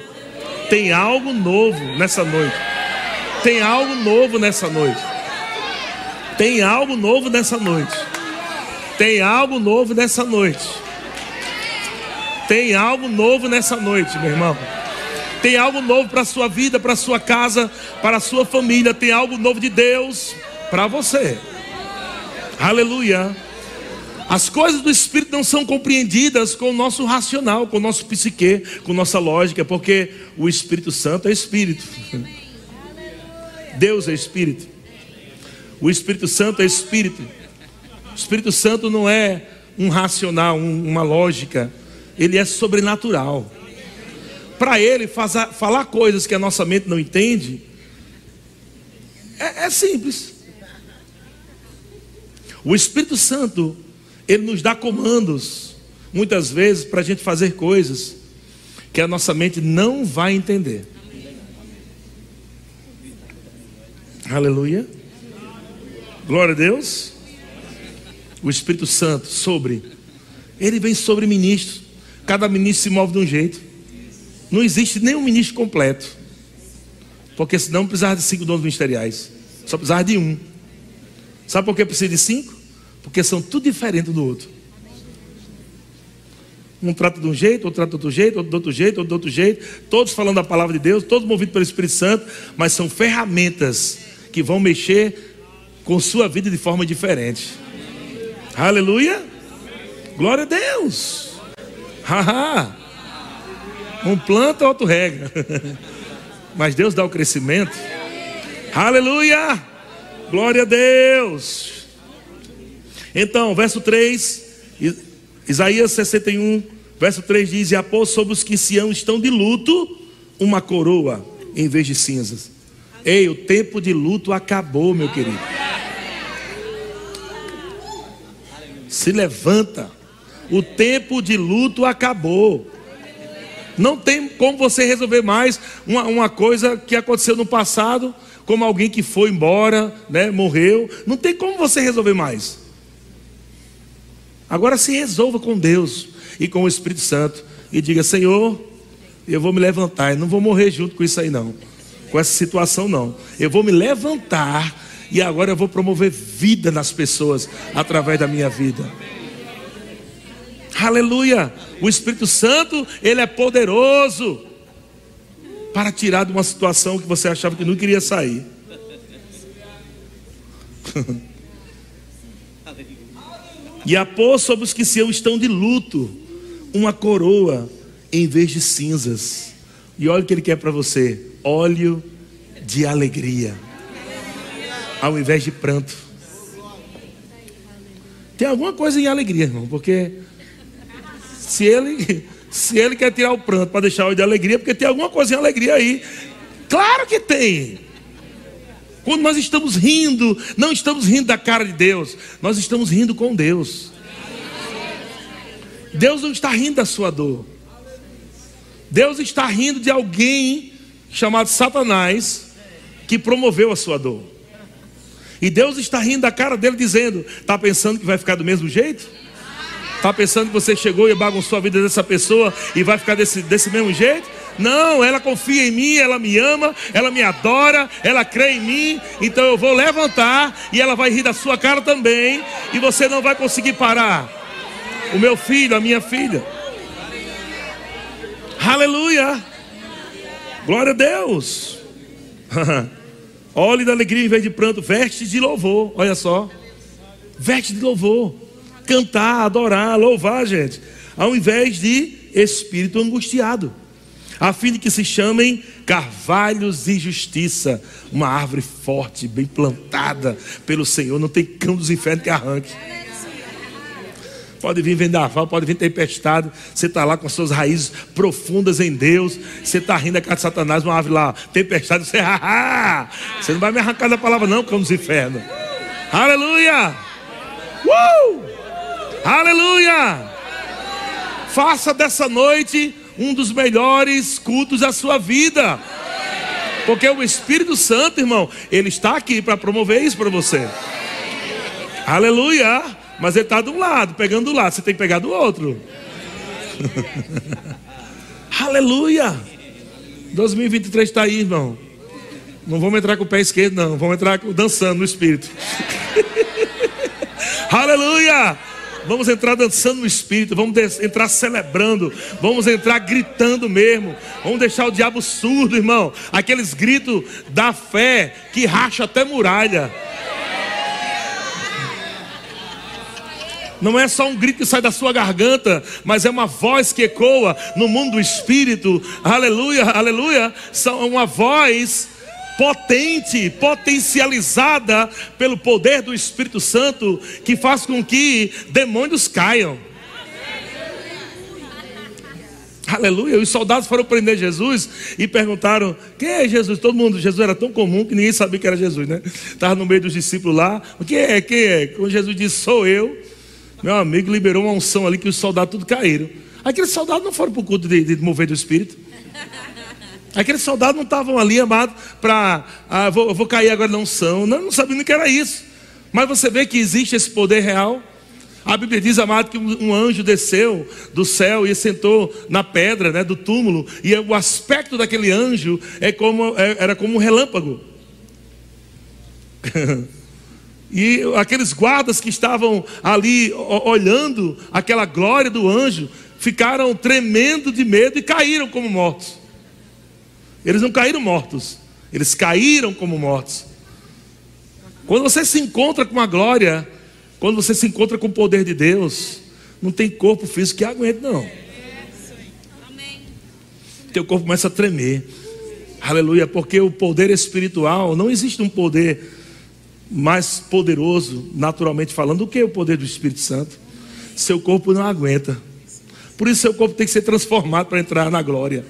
S1: Tem algo novo nessa noite. Tem algo novo nessa noite. Tem algo novo nessa noite. Tem algo novo nessa noite. Tem algo novo nessa noite, meu irmão. Tem algo novo para a sua vida, para a sua casa, para a sua família. Tem algo novo de Deus para você. Aleluia. As coisas do Espírito não são compreendidas com o nosso racional, com o nosso psique, com nossa lógica, porque o Espírito Santo é Espírito. Deus é Espírito. O Espírito Santo é Espírito. O Espírito Santo não é um racional, um, uma lógica, ele é sobrenatural. Para ele fazer, falar coisas que a nossa mente não entende, é, é simples. O Espírito Santo, ele nos dá comandos, muitas vezes, para a gente fazer coisas que a nossa mente não vai entender. Aleluia. Glória a Deus o Espírito Santo sobre, ele vem sobre ministros. Cada ministro se move de um jeito. Não existe nenhum ministro completo. Porque senão precisava de cinco dons ministeriais. Só precisava de um. Sabe por que precisa de cinco? Porque são tudo diferente do outro. Um trata de um jeito, outro trata de outro jeito, outro de outro jeito, outro de outro jeito. Todos falando a palavra de Deus, todos movidos pelo Espírito Santo, mas são ferramentas que vão mexer com sua vida de forma diferente. Aleluia. Glória a Deus. Haha. um planta, outro rega. Mas Deus dá o crescimento. Aleluia. Glória a Deus. Então, verso 3, Isaías 61, verso 3 diz: E após sobre os que Sião estão de luto, uma coroa em vez de cinzas. Ei, o tempo de luto acabou, meu querido. Se levanta. O tempo de luto acabou. Não tem como você resolver mais uma, uma coisa que aconteceu no passado, como alguém que foi embora, né, morreu. Não tem como você resolver mais. Agora se resolva com Deus e com o Espírito Santo e diga: Senhor, eu vou me levantar, e não vou morrer junto com isso aí não, com essa situação não. Eu vou me levantar e agora eu vou promover vida nas pessoas através da minha vida. Aleluia! O Espírito Santo, ele é poderoso para tirar de uma situação que você achava que não queria sair. e a pôr sobre os que se estão de luto uma coroa em vez de cinzas. E olha o que ele quer para você: óleo de alegria, ao invés de pranto. Tem alguma coisa em alegria, irmão, porque se ele, se ele quer tirar o pranto para deixar o de alegria, porque tem alguma coisa em alegria aí. Claro que tem. Quando nós estamos rindo, não estamos rindo da cara de Deus, nós estamos rindo com Deus. Deus não está rindo da sua dor. Deus está rindo de alguém chamado Satanás que promoveu a sua dor. E Deus está rindo da cara dele dizendo: "Está pensando que vai ficar do mesmo jeito?" Está pensando que você chegou e bagunçou a vida dessa pessoa e vai ficar desse, desse mesmo jeito? Não, ela confia em mim, ela me ama, ela me adora, ela crê em mim, então eu vou levantar e ela vai rir da sua cara também, e você não vai conseguir parar. O meu filho, a minha filha. Aleluia! Glória a Deus! Olhe da alegria em vez de pranto, veste de louvor, olha só. Veste de louvor cantar, adorar, louvar, gente, ao invés de espírito angustiado, a fim de que se chamem carvalhos de justiça, uma árvore forte, bem plantada pelo Senhor, não tem cão dos infernos que arranque. Pode vir vendaval, pode vir tempestade. Você está lá com as suas raízes profundas em Deus. Você está rindo a cara de Satanás, uma árvore lá, tempestade. Você, haha, você não vai me arrancar da palavra, não, cão dos infernos. Aleluia! Uh! Aleluia! Faça dessa noite um dos melhores cultos da sua vida. Porque o Espírito Santo, irmão, ele está aqui para promover isso para você. Aleluia! Mas ele está de um lado, pegando do lado, você tem que pegar do outro. Aleluia! 2023 está aí, irmão. Não vamos entrar com o pé esquerdo, não. Vamos entrar dançando no Espírito. Aleluia! Vamos entrar dançando no espírito, vamos entrar celebrando, vamos entrar gritando mesmo. Vamos deixar o diabo surdo, irmão. Aqueles gritos da fé que racha até muralha. Não é só um grito que sai da sua garganta, mas é uma voz que ecoa no mundo do espírito. Aleluia, aleluia. São uma voz potente, potencializada pelo poder do Espírito Santo, que faz com que demônios caiam. Aleluia. Os soldados foram prender Jesus e perguntaram: Quem é Jesus? Todo mundo, Jesus era tão comum que ninguém sabia que era Jesus, né? Estava no meio dos discípulos lá. O que é? Quem é? Quando Jesus disse: Sou eu. Meu amigo liberou uma unção ali que os soldados tudo caíram. Aqueles soldados não foram para o culto de, de mover do Espírito. Aqueles soldados não estavam ali, amado, para, ah, vou, vou cair agora não são. Não, não sabiam que era isso. Mas você vê que existe esse poder real. A Bíblia diz, amado, que um anjo desceu do céu e sentou na pedra né, do túmulo. E o aspecto daquele anjo é como, é, era como um relâmpago. e aqueles guardas que estavam ali olhando aquela glória do anjo ficaram tremendo de medo e caíram como mortos. Eles não caíram mortos, eles caíram como mortos. Quando você se encontra com a glória, quando você se encontra com o poder de Deus, não tem corpo físico que aguente, não. Teu corpo começa a tremer. Aleluia, porque o poder espiritual, não existe um poder mais poderoso, naturalmente falando, do que o poder do Espírito Santo. Seu corpo não aguenta. Por isso, seu corpo tem que ser transformado para entrar na glória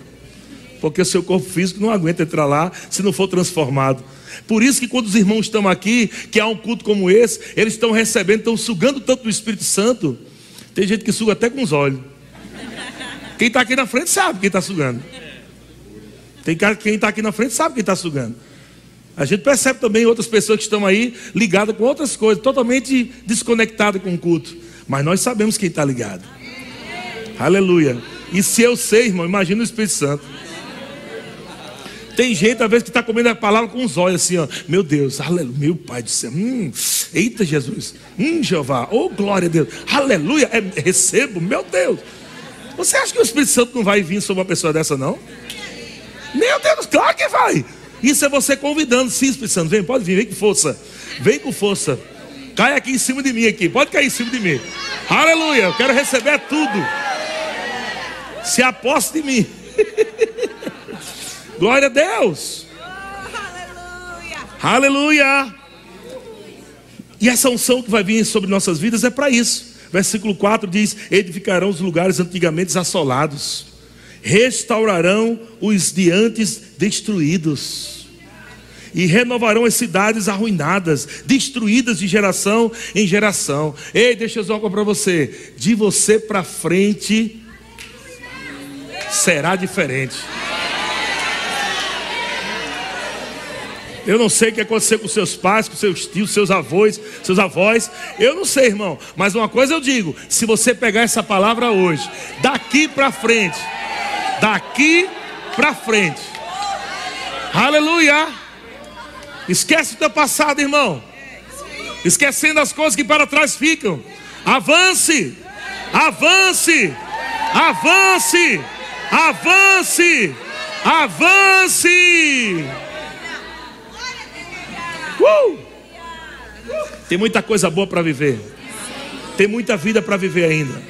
S1: porque o seu corpo físico não aguenta entrar lá se não for transformado. Por isso que quando os irmãos estão aqui, que há um culto como esse, eles estão recebendo, estão sugando tanto do Espírito Santo. Tem gente que suga até com os olhos. Quem está aqui na frente sabe quem está sugando. Tem quem está aqui na frente sabe quem está sugando. A gente percebe também outras pessoas que estão aí ligadas com outras coisas, totalmente desconectadas com o culto. mas nós sabemos quem está ligado. Aleluia. E se eu sei, irmão, imagina o Espírito Santo. Tem gente, às vezes, que está comendo a palavra com os olhos assim, ó. Meu Deus, aleluia, meu Pai do céu. Hum, eita Jesus. Hum, Jeová. Oh, glória a Deus. Aleluia. É, recebo, meu Deus. Você acha que o Espírito Santo não vai vir sobre uma pessoa dessa, não? Meu Deus, claro que vai. Isso é você convidando. Sim, Espírito Santo, vem, pode vir, vem com força. Vem com força. Cai aqui em cima de mim aqui. Pode cair em cima de mim. Aleluia. Eu quero receber tudo. Se aposta de mim. Glória a Deus. aleluia. E essa unção que vai vir sobre nossas vidas é para isso. Versículo 4 diz: Edificarão os lugares antigamente assolados, restaurarão os de antes destruídos, e renovarão as cidades arruinadas, destruídas de geração em geração. Ei, deixa eu uma para você: de você para frente será diferente. Eu não sei o que aconteceu com seus pais, com seus tios, seus avós, seus avós. Eu não sei, irmão. Mas uma coisa eu digo: se você pegar essa palavra hoje, daqui para frente, daqui para frente, aleluia. Esquece o teu passado, irmão. Esquecendo as coisas que para trás ficam. Avance, avance, avance, avance, avance. Uh! Tem muita coisa boa para viver. Tem muita vida para viver ainda.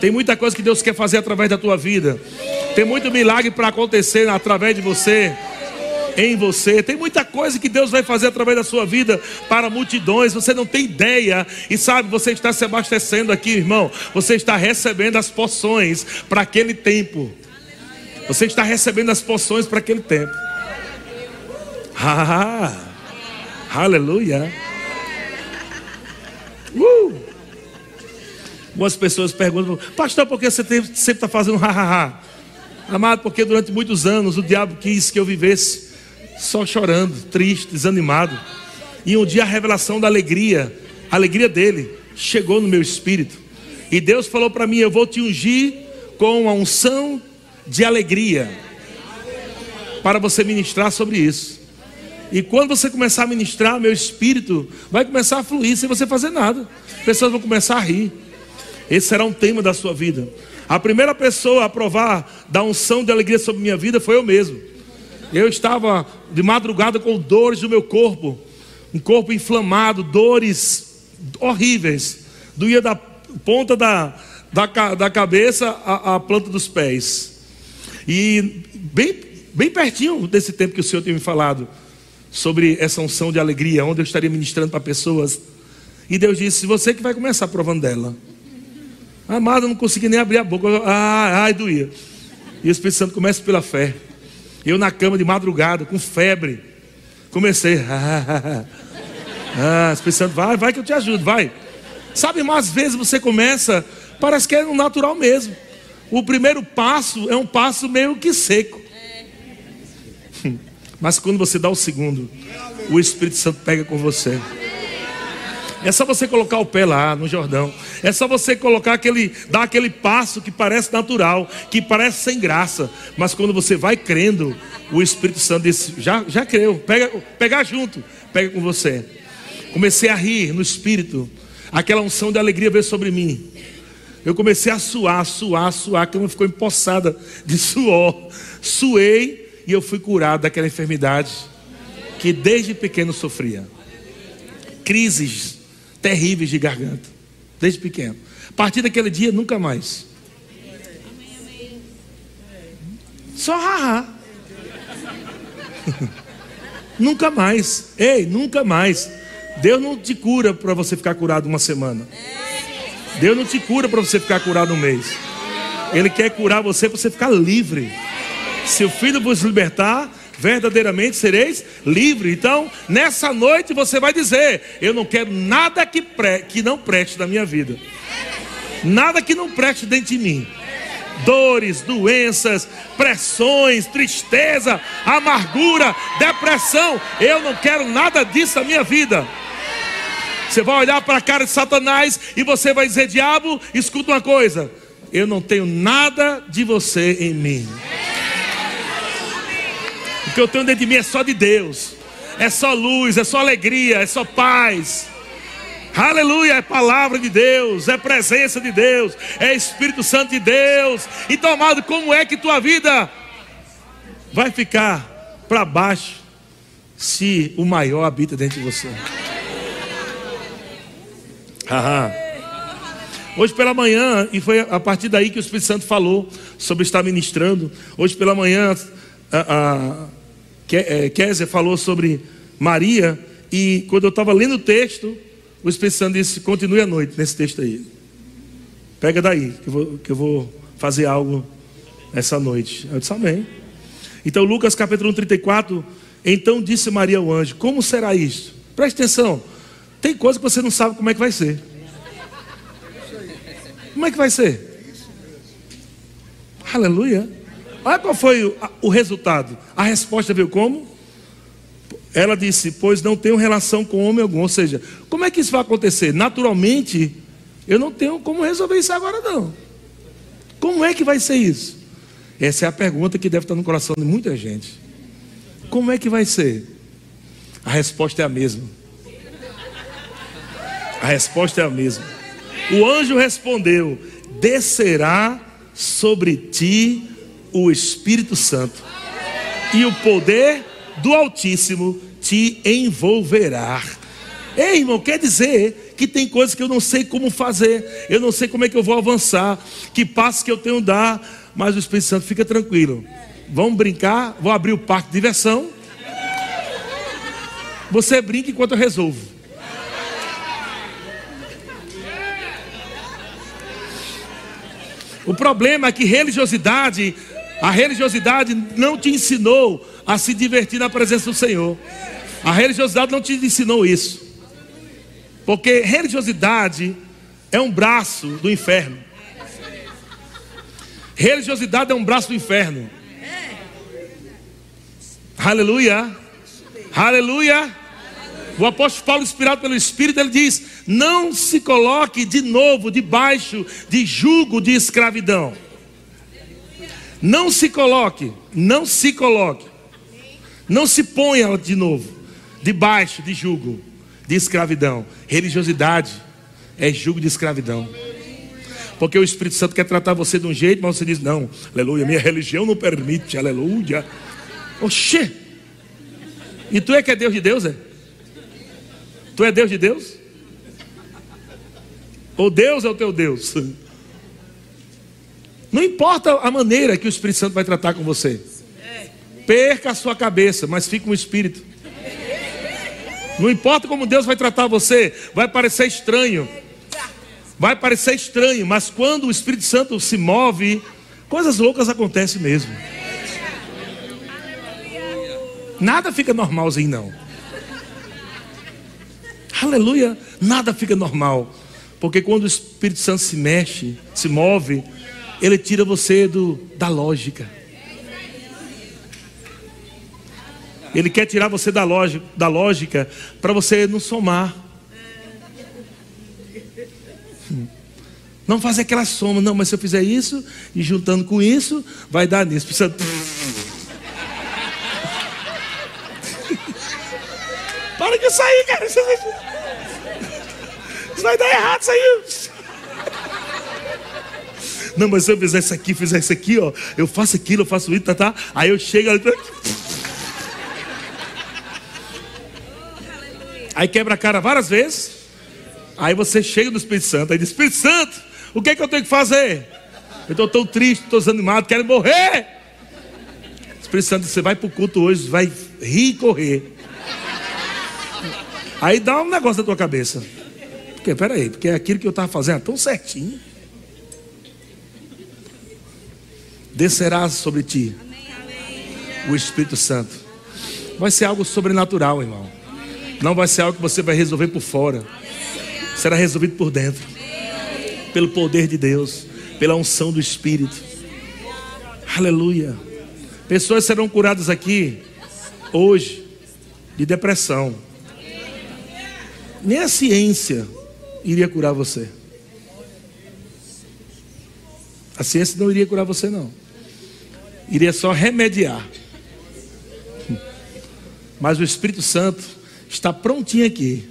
S1: Tem muita coisa que Deus quer fazer através da tua vida. Tem muito milagre para acontecer através de você, em você. Tem muita coisa que Deus vai fazer através da sua vida para multidões. Você não tem ideia. E sabe, você está se abastecendo aqui, irmão. Você está recebendo as poções para aquele tempo. Você está recebendo as poções para aquele tempo. Ah, aleluia. Uh. Algumas pessoas perguntam, pastor, por que você sempre está fazendo ha-ha-ha? Amado, porque durante muitos anos o diabo quis que eu vivesse só chorando, triste, desanimado. E um dia a revelação da alegria, a alegria dele, chegou no meu espírito. E Deus falou para mim: Eu vou te ungir com a unção de alegria, para você ministrar sobre isso. E quando você começar a ministrar, meu espírito vai começar a fluir sem você fazer nada. Pessoas vão começar a rir. Esse será um tema da sua vida. A primeira pessoa a provar da unção de alegria sobre minha vida foi eu mesmo. Eu estava de madrugada com dores no meu corpo, um corpo inflamado, dores horríveis. Doía da ponta da, da, da cabeça à, à planta dos pés. E bem, bem pertinho desse tempo que o Senhor tinha me falado sobre essa unção de alegria, onde eu estaria ministrando para pessoas. E Deus disse: Você que vai começar provando dela. Amado, eu não consegui nem abrir a boca. Ah, ai, doía. E o Espírito Santo começa pela fé. Eu na cama de madrugada, com febre. Comecei. Ah, ah, Espírito Santo, vai, vai que eu te ajudo, vai. Sabe, mas às vezes você começa, parece que é natural mesmo. O primeiro passo é um passo meio que seco. Mas quando você dá o segundo, o Espírito Santo pega com você. É só você colocar o pé lá no Jordão. É só você colocar aquele, dar aquele passo que parece natural, que parece sem graça. Mas quando você vai crendo, o Espírito Santo diz: já, já creu, pega, pega junto, pega com você. Comecei a rir no Espírito. Aquela unção de alegria veio sobre mim. Eu comecei a suar, suar, suar. A cama ficou empoçada de suor. Suei e eu fui curado daquela enfermidade que desde pequeno sofria. Crises terríveis de garganta, desde pequeno. A partir daquele dia, nunca mais. Só haha. nunca mais. Ei, nunca mais. Deus não te cura para você ficar curado uma semana. Deus não te cura para você ficar curado um mês. Ele quer curar você para você ficar livre. Se o Filho vos libertar, verdadeiramente sereis livres. Então, nessa noite você vai dizer: Eu não quero nada que, pre que não preste na minha vida, nada que não preste dentro de mim. Dores, doenças, pressões, tristeza, amargura, depressão. Eu não quero nada disso na minha vida. Você vai olhar para a cara de Satanás e você vai dizer: Diabo, escuta uma coisa. Eu não tenho nada de você em mim. Que eu tenho dentro de mim é só de Deus. É só luz, é só alegria, é só paz. Aleluia, é palavra de Deus, é presença de Deus, é Espírito Santo de Deus. Então, amado, como é que tua vida vai ficar para baixo se o maior habita dentro de você? Aham. Hoje pela manhã, e foi a partir daí que o Espírito Santo falou sobre estar ministrando. Hoje pela manhã, a, a Kézia falou sobre Maria, e quando eu estava lendo o texto, o Espírito Santo disse: continue à noite nesse texto aí. Pega daí, que eu vou, que eu vou fazer algo essa noite. Eu disse: Amém. Então, Lucas capítulo 34. Então disse Maria ao anjo: Como será isso? Preste atenção. Tem coisa que você não sabe como é que vai ser. Como é que vai ser? Aleluia. Olha qual foi o, o resultado. A resposta veio como? Ela disse: Pois não tenho relação com homem algum. Ou seja, como é que isso vai acontecer? Naturalmente, eu não tenho como resolver isso agora, não. Como é que vai ser isso? Essa é a pergunta que deve estar no coração de muita gente. Como é que vai ser? A resposta é a mesma. A resposta é a mesma. O anjo respondeu: Descerá sobre ti o Espírito Santo, e o poder do Altíssimo te envolverá. Ei, irmão, quer dizer que tem coisas que eu não sei como fazer, eu não sei como é que eu vou avançar, que passo que eu tenho dar, mas o Espírito Santo fica tranquilo. Vamos brincar, vou abrir o parque de diversão. Você brinca enquanto eu resolvo. O problema é que religiosidade, a religiosidade não te ensinou a se divertir na presença do Senhor. A religiosidade não te ensinou isso. Porque religiosidade é um braço do inferno. Religiosidade é um braço do inferno. Aleluia. Aleluia. O apóstolo Paulo, inspirado pelo Espírito, ele diz: Não se coloque de novo debaixo de jugo de escravidão. Não se coloque, não se coloque, não se ponha de novo debaixo de jugo de escravidão. Religiosidade é jugo de escravidão. Porque o Espírito Santo quer tratar você de um jeito, mas você diz: Não, aleluia, minha religião não permite, aleluia. Oxê! E tu é que é Deus de Deus, é? Tu é Deus de Deus? Ou Deus é o teu Deus? Não importa a maneira que o Espírito Santo vai tratar com você. Perca a sua cabeça, mas fique com o Espírito. Não importa como Deus vai tratar você, vai parecer estranho. Vai parecer estranho, mas quando o Espírito Santo se move, coisas loucas acontecem mesmo. Nada fica normalzinho, não. Aleluia, nada fica normal. Porque quando o Espírito Santo se mexe, se move, ele tira você do, da lógica. Ele quer tirar você da lógica, da lógica para você não somar. Não fazer aquela soma, não, mas se eu fizer isso e juntando com isso, vai dar nisso. Precisa... Para de sair, cara. Isso vai dar errado isso aí. Não, mas se eu fizer isso aqui, fizer isso aqui, ó, eu faço aquilo, eu faço isso, tá, tá. Aí eu chego ali. Aí quebra a cara várias vezes. Aí você chega no Espírito Santo, aí diz: Espírito Santo, o que é que eu tenho que fazer? Eu estou tão triste, estou desanimado, quero morrer. Espírito Santo, você vai para o culto hoje, vai rir e correr. Aí dá um negócio na tua cabeça. Porque, peraí, porque aquilo que eu estava fazendo é tão certinho. Descerá sobre ti o Espírito Santo. Vai ser algo sobrenatural, irmão. Não vai ser algo que você vai resolver por fora. Será resolvido por dentro. Pelo poder de Deus. Pela unção do Espírito. Aleluia. Pessoas serão curadas aqui hoje de depressão nem a ciência iria curar você. A ciência não iria curar você, não. Iria só remediar. Mas o Espírito Santo está prontinho aqui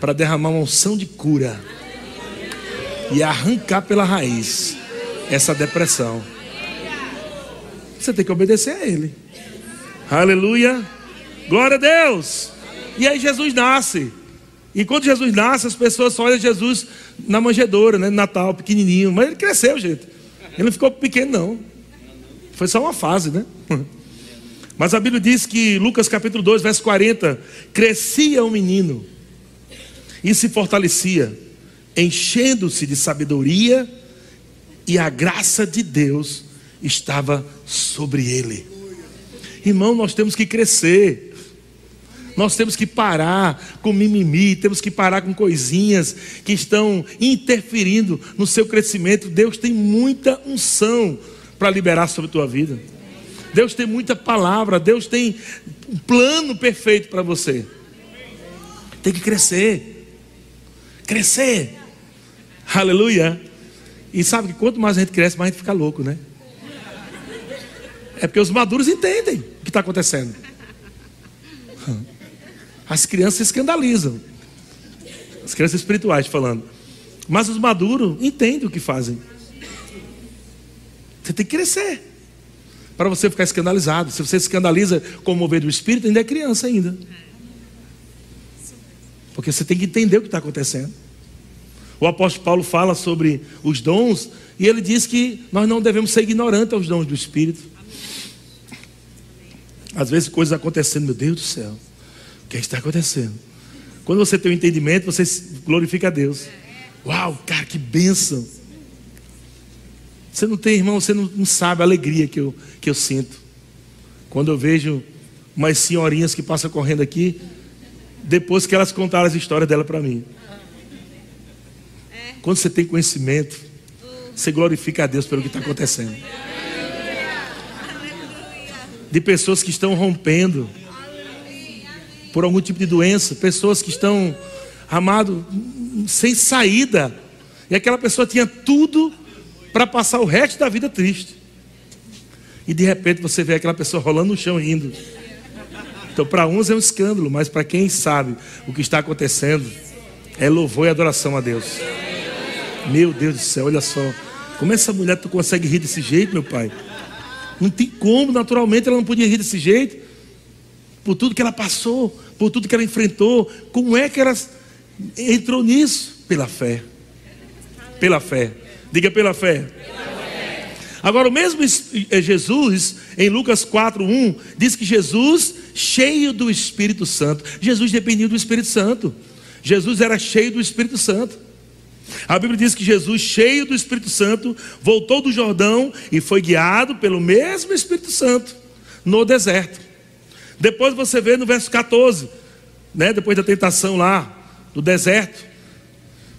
S1: para derramar uma unção de cura e arrancar pela raiz essa depressão. Você tem que obedecer a Ele. Aleluia. Glória a Deus. E aí Jesus nasce. E quando Jesus nasce, as pessoas só olham Jesus na manjedoura, né? Natal, pequenininho. Mas ele cresceu, gente. Ele não ficou pequeno, não. Foi só uma fase, né? Mas a Bíblia diz que, Lucas capítulo 2, verso 40, crescia o menino e se fortalecia, enchendo-se de sabedoria, e a graça de Deus estava sobre ele. Irmão, nós temos que crescer. Nós temos que parar com mimimi, temos que parar com coisinhas que estão interferindo no seu crescimento. Deus tem muita unção para liberar sobre a tua vida. Deus tem muita palavra, Deus tem um plano perfeito para você. Tem que crescer. Crescer. Aleluia. E sabe que quanto mais a gente cresce, mais a gente fica louco, né? É porque os maduros entendem o que está acontecendo. As crianças se escandalizam. As crianças espirituais falando. Mas os maduros entendem o que fazem. Você tem que crescer. Para você ficar escandalizado. Se você escandaliza com o mover do espírito, ainda é criança ainda. Porque você tem que entender o que está acontecendo. O apóstolo Paulo fala sobre os dons e ele diz que nós não devemos ser ignorantes aos dons do Espírito. Às vezes coisas acontecendo, meu Deus do céu, o que está acontecendo? Quando você tem o um entendimento, você glorifica a Deus. Uau, cara, que bênção. Você não tem, irmão, você não, não sabe a alegria que eu, que eu sinto. Quando eu vejo umas senhorinhas que passam correndo aqui, depois que elas contaram as histórias dela para mim. Quando você tem conhecimento, você glorifica a Deus pelo que está acontecendo de pessoas que estão rompendo por algum tipo de doença, pessoas que estão, amado, sem saída. E aquela pessoa tinha tudo para passar o resto da vida triste. E de repente você vê aquela pessoa rolando no chão rindo. Então, para uns é um escândalo, mas para quem sabe o que está acontecendo, é louvor e adoração a Deus. Meu Deus do céu, olha só. Como essa mulher tu consegue rir desse jeito, meu pai? Não tem como, naturalmente ela não podia rir desse jeito. Por tudo que ela passou, por tudo que ela enfrentou. Como é que ela entrou nisso? Pela fé. Pela fé. Diga pela fé. Agora, o mesmo é Jesus, em Lucas 4:1, diz que Jesus, cheio do Espírito Santo, Jesus dependia do Espírito Santo. Jesus era cheio do Espírito Santo. A Bíblia diz que Jesus, cheio do Espírito Santo, voltou do Jordão e foi guiado pelo mesmo Espírito Santo no deserto. Depois você vê no verso 14, né, depois da tentação lá do deserto,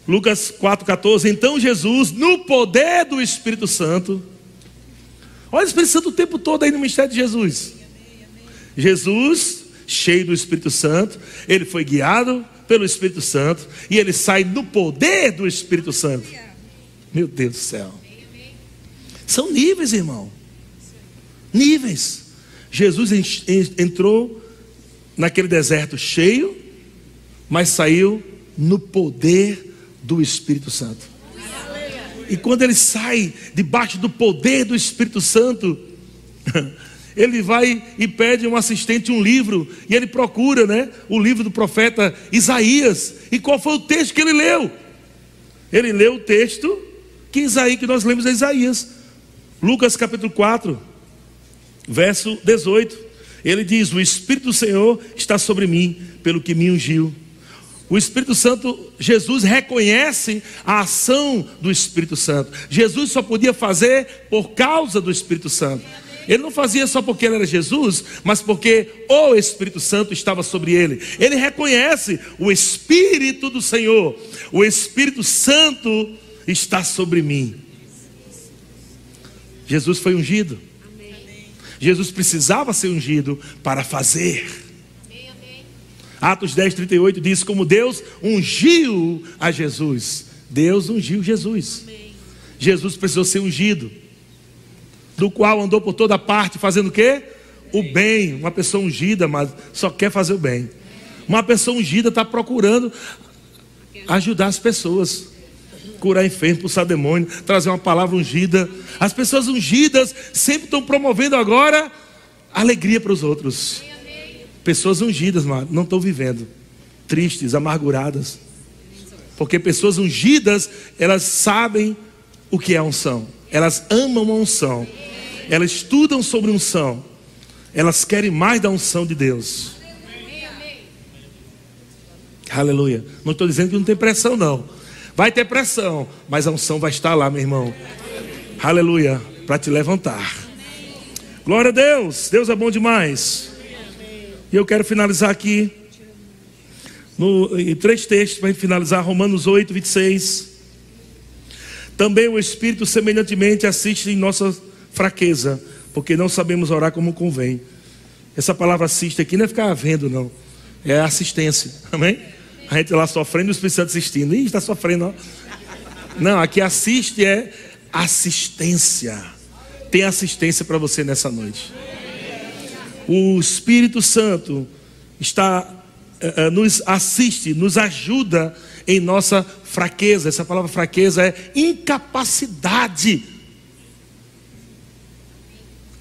S1: Lucas 4,14. Então Jesus, no poder do Espírito Santo, olha o Espírito Santo o tempo todo aí no ministério de Jesus. Jesus, cheio do Espírito Santo, ele foi guiado pelo Espírito Santo e ele sai no poder do Espírito Santo. Meu Deus do céu. São níveis, irmão. Níveis. Jesus entrou naquele deserto cheio, mas saiu no poder do Espírito Santo. E quando ele sai debaixo do poder do Espírito Santo, ele vai e pede um assistente um livro, e ele procura, né, o livro do profeta Isaías. E qual foi o texto que ele leu? Ele leu o texto que Isaías, que nós lemos é Isaías. Lucas capítulo 4, verso 18. Ele diz: "O espírito do Senhor está sobre mim, pelo que me ungiu". O Espírito Santo, Jesus reconhece a ação do Espírito Santo. Jesus só podia fazer por causa do Espírito Santo. Ele não fazia só porque ele era Jesus, mas porque o Espírito Santo estava sobre ele. Ele reconhece o Espírito do Senhor. O Espírito Santo está sobre mim. Jesus foi ungido. Jesus precisava ser ungido para fazer. Atos 10, 38 diz: Como Deus ungiu a Jesus. Deus ungiu Jesus. Jesus precisou ser ungido, do qual andou por toda parte fazendo o quê? O bem. Uma pessoa ungida, mas só quer fazer o bem. Uma pessoa ungida está procurando ajudar as pessoas, curar enfermo, expulsar demônio, trazer uma palavra ungida. As pessoas ungidas sempre estão promovendo agora alegria para os outros. Pessoas ungidas, mano, não estão vivendo, tristes, amarguradas. Porque pessoas ungidas, elas sabem o que é unção. Elas amam a unção. Elas estudam sobre unção. Elas querem mais da unção de Deus. Aleluia. Não estou dizendo que não tem pressão, não. Vai ter pressão, mas a unção vai estar lá, meu irmão. Aleluia. Para te levantar. Glória a Deus. Deus é bom demais. E eu quero finalizar aqui. No, em três textos para finalizar. Romanos 8, 26. Também o Espírito semelhantemente assiste em nossa fraqueza, porque não sabemos orar como convém. Essa palavra assiste aqui não é ficar vendo, não. É assistência. Amém? A gente lá sofrendo e o Espírito Santo assistindo. Ih, está sofrendo. Ó. Não, aqui assiste é assistência. Tem assistência para você nessa noite. O Espírito Santo está uh, nos assiste, nos ajuda em nossa fraqueza. Essa palavra fraqueza é incapacidade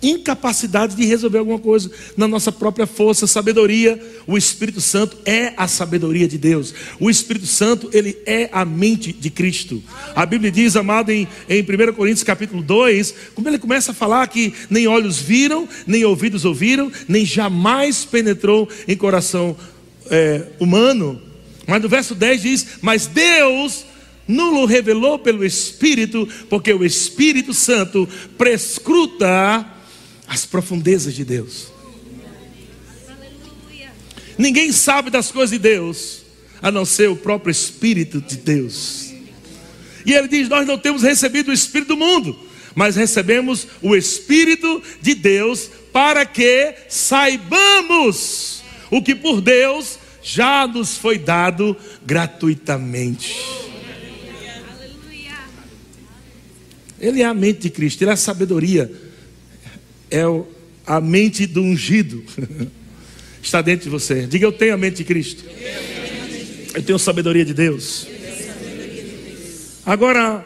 S1: incapacidade de resolver alguma coisa na nossa própria força, sabedoria. O Espírito Santo é a sabedoria de Deus. O Espírito Santo, ele é a mente de Cristo. A Bíblia diz, amado, em, em 1 Coríntios capítulo 2, como ele começa a falar que nem olhos viram, nem ouvidos ouviram, nem jamais penetrou em coração é, humano. Mas no verso 10 diz: Mas Deus nulo revelou pelo Espírito, porque o Espírito Santo prescruta as profundezas de Deus. Ninguém sabe das coisas de Deus, a não ser o próprio Espírito de Deus. E ele diz: Nós não temos recebido o Espírito do mundo, mas recebemos o Espírito de Deus para que saibamos o que por Deus já nos foi dado gratuitamente. Ele é a mente de Cristo, ele é a sabedoria é a mente do ungido. Está dentro de você. Diga, eu tenho a mente de Cristo. Eu tenho sabedoria de Deus. Agora,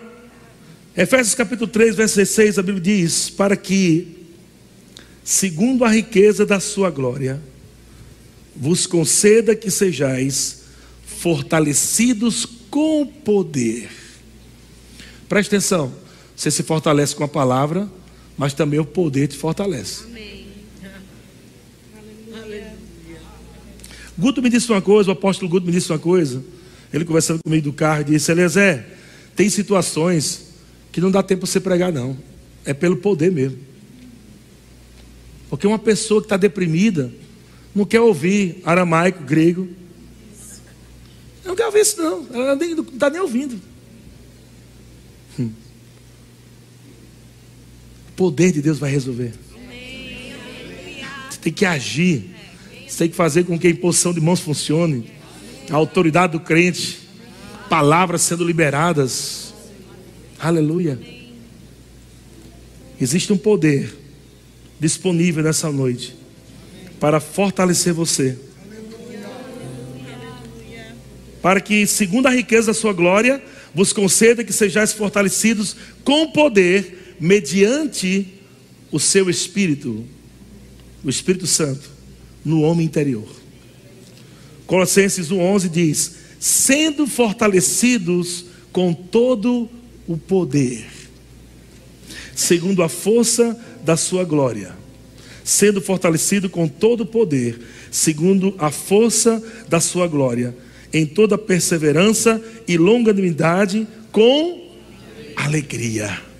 S1: Efésios capítulo 3, verso 16, a Bíblia diz: Para que, segundo a riqueza da sua glória, vos conceda que sejais fortalecidos com poder. Preste atenção, você se fortalece com a palavra, mas também o poder te fortalece. Amém. Guto me disse uma coisa, o apóstolo Guto me disse uma coisa. Ele conversando comigo do carro, disse: Eliezer, tem situações que não dá tempo para você pregar, não. É pelo poder mesmo. Porque uma pessoa que está deprimida não quer ouvir aramaico, grego. Não quer ouvir isso, não. Ela não está nem ouvindo. Hum poder de Deus vai resolver. Você tem que agir. Você tem que fazer com que a imposição de mãos funcione. A autoridade do crente. Palavras sendo liberadas. Aleluia. Existe um poder disponível nessa noite para fortalecer você. Para que, segundo a riqueza da sua glória, vos conceda que sejais fortalecidos com poder mediante o seu Espírito, o Espírito Santo, no homem interior. Colossenses 1,11 diz: sendo fortalecidos com todo o poder, segundo a força da sua glória, sendo fortalecido com todo o poder, segundo a força da sua glória, em toda perseverança e longanimidade, com alegria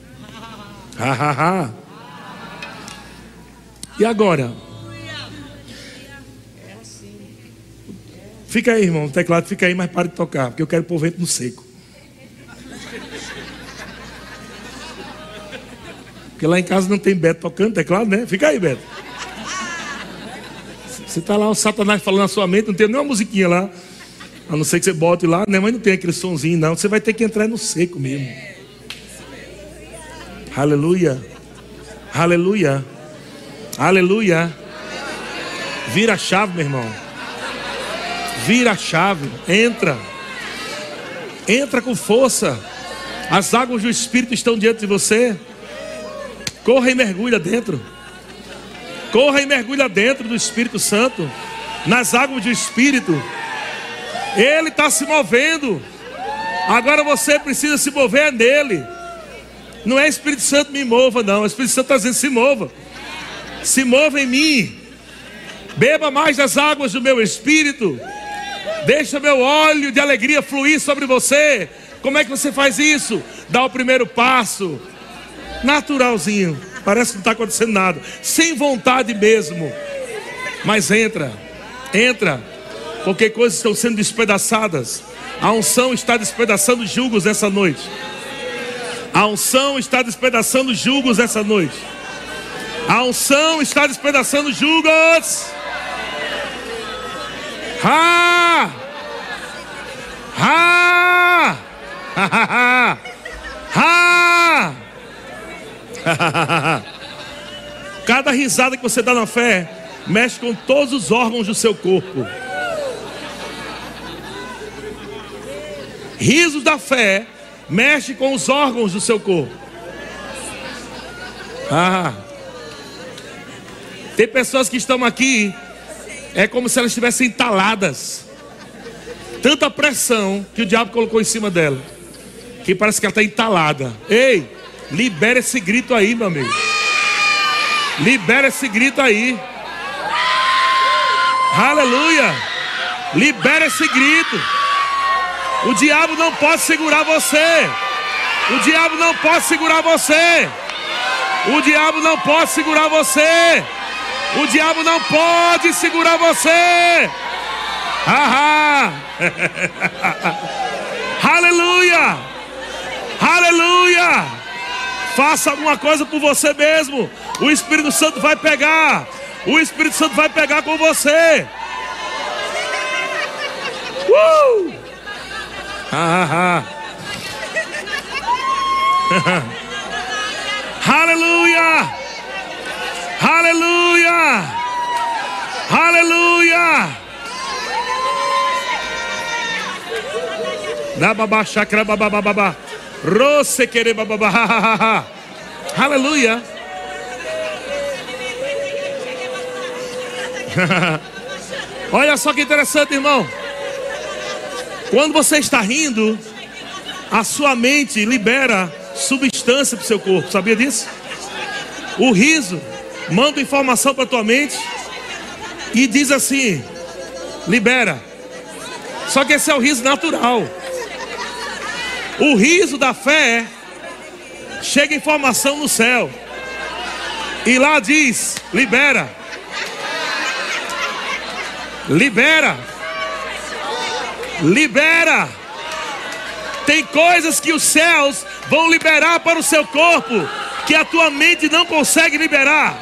S1: Ha, ha, ha. E agora? Fica aí, irmão. O teclado fica aí, mas para de tocar, porque eu quero pôr vento no seco. Porque lá em casa não tem Beto tocando teclado, né? Fica aí, Beto. Você está lá, o Satanás falando na sua mente, não tem nenhuma musiquinha lá. A não ser que você bote lá, né? Mas não tem aquele sonzinho, não. Você vai ter que entrar no seco mesmo. Aleluia. Aleluia. Aleluia. Vira a chave, meu irmão. Vira a chave. Entra. Entra com força. As águas do Espírito estão diante de você. Corra e mergulha dentro. Corra e mergulha dentro do Espírito Santo. Nas águas do Espírito. Ele está se movendo. Agora você precisa se mover nele. Não é Espírito Santo me mova, não. O Espírito Santo está dizendo: se mova. Se mova em mim. Beba mais das águas do meu espírito. Deixa meu óleo de alegria fluir sobre você. Como é que você faz isso? Dá o primeiro passo. Naturalzinho. Parece que não está acontecendo nada. Sem vontade mesmo. Mas entra. Entra. Porque coisas estão sendo despedaçadas. A unção está despedaçando julgos essa noite. A unção está despedaçando julgos essa noite. A unção está despedaçando julgos. Ha! Ha! Ha! Ha! Cada risada que você dá na fé mexe com todos os órgãos do seu corpo. Risos da fé mexe com os órgãos do seu corpo. Ah. Tem pessoas que estão aqui, é como se elas estivessem entaladas. Tanta pressão que o diabo colocou em cima dela, que parece que ela está entalada. Ei, libera esse grito aí, meu amigo. Libera esse grito aí. Aleluia. Libera esse grito. O diabo não pode segurar você. O diabo não pode segurar você. O diabo não pode segurar você. O diabo não pode segurar você. Ahá. Aleluia. Aleluia. Faça alguma coisa por você mesmo. O Espírito Santo vai pegar. O Espírito Santo vai pegar com você. Uh! Ah, Aleluia! Aleluia! Aleluia! Da babá chakra babá. Rose querer babá. Aleluia! Olha só que interessante, irmão. Quando você está rindo, a sua mente libera substância para o seu corpo. Sabia disso? O riso manda informação para a tua mente e diz assim: libera. Só que esse é o riso natural. O riso da fé chega informação no céu. E lá diz: libera. Libera libera. Tem coisas que os céus vão liberar para o seu corpo que a tua mente não consegue liberar.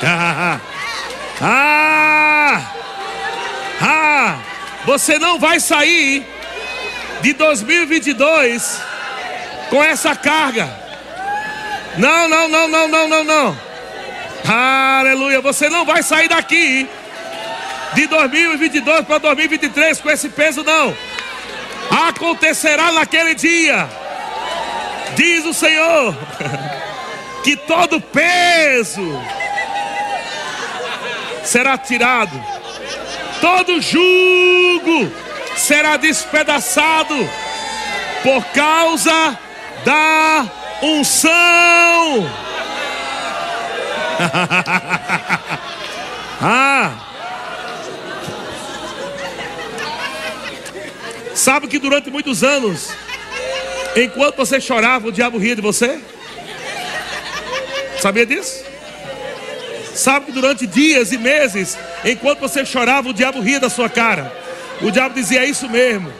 S1: Ah, ah, ah, você não vai sair de 2022 com essa carga. Não, não, não, não, não, não, não. Aleluia. Você não vai sair daqui de 2022 para 2023 com esse peso, não. Acontecerá naquele dia, diz o Senhor, que todo peso será tirado, todo jugo será despedaçado por causa da unção. ah! Sabe que durante muitos anos, enquanto você chorava, o diabo ria de você? Sabia disso? Sabe que durante dias e meses, enquanto você chorava, o diabo ria da sua cara. O diabo dizia: É isso mesmo.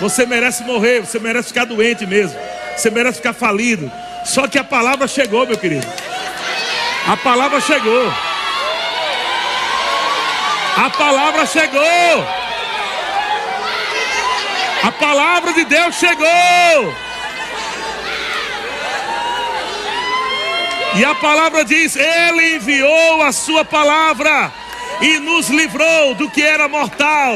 S1: Você merece morrer, você merece ficar doente mesmo. Você merece ficar falido. Só que a palavra chegou, meu querido. A palavra chegou. A palavra chegou. A palavra de Deus chegou. E a palavra diz: Ele enviou a sua palavra e nos livrou do que era mortal.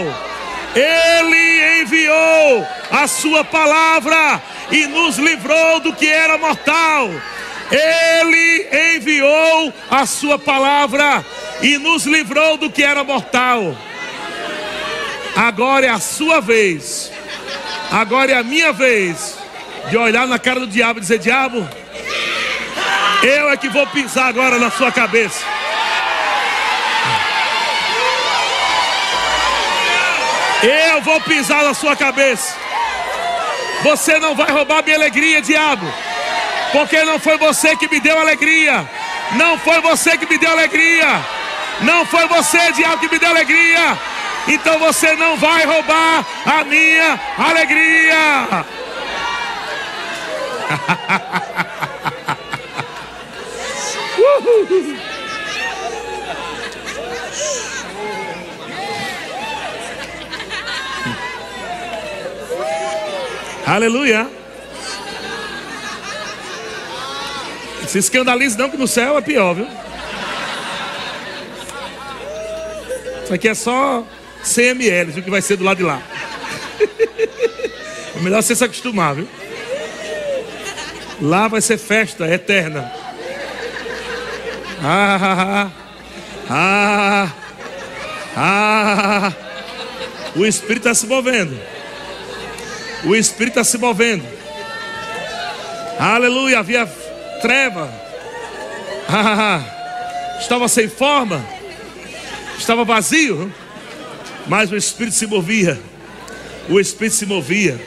S1: Ele enviou a sua palavra e nos livrou do que era mortal. Ele enviou a sua palavra e nos livrou do que era mortal. Agora é a sua vez. Agora é a minha vez de olhar na cara do diabo e dizer: Diabo, eu é que vou pisar agora na sua cabeça. Eu vou pisar na sua cabeça. Você não vai roubar minha alegria, diabo. Porque não foi você que me deu alegria. Não foi você que me deu alegria. Não foi você, diabo, que me deu alegria. Então você não vai roubar a minha alegria. Aleluia. Se escandalize não que no céu é pior, viu? Isso aqui é só 100 ml, o que vai ser do lado de lá. É melhor você se acostumar, viu? Lá vai ser festa eterna. Ah, ah, ah, ah, ah. O Espírito está se movendo. O Espírito está se movendo. Aleluia. Havia treva. Estava sem forma. Estava vazio. Mas o Espírito se movia. O Espírito se movia.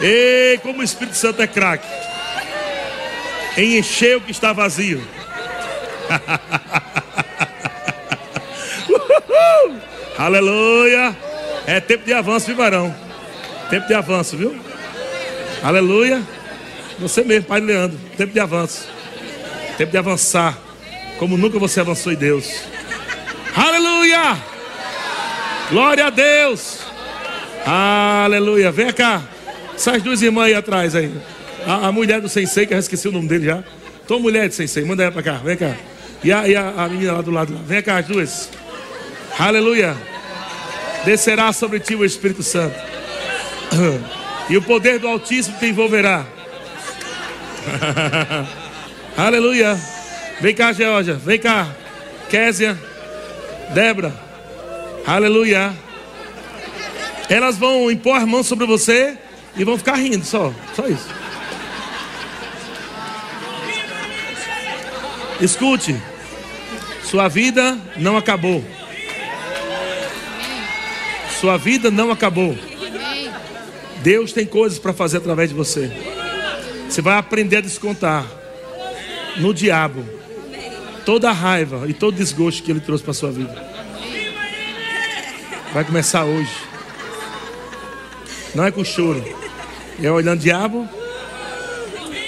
S1: E como o Espírito Santo é craque. Em encher o que está vazio. Aleluia. É tempo de avanço, viu, varão? Tempo de avanço, viu? Aleluia. Você mesmo, Pai Leandro. Tempo de avanço. Tempo de avançar. Como nunca você avançou em Deus. Aleluia. Glória a Deus. Aleluia. Vem cá. Essas duas irmãs aí atrás aí. A, a mulher do sensei, que eu esqueci o nome dele já. Tô mulher de sensei, manda ela pra cá. Vem cá. E a, e a, a menina lá do lado. Vem cá, as duas. Aleluia. Descerá sobre ti o Espírito Santo. E o poder do Altíssimo te envolverá. Aleluia. Vem cá, Georgia. Vem cá. Késia. Débora. Aleluia. Elas vão impor as mãos sobre você e vão ficar rindo só. Só isso. Escute. Sua vida não acabou. Sua vida não acabou. Deus tem coisas para fazer através de você. Você vai aprender a descontar no diabo toda a raiva e todo desgosto que ele trouxe para sua vida. Vai começar hoje. Não é com choro. É olhando diabo.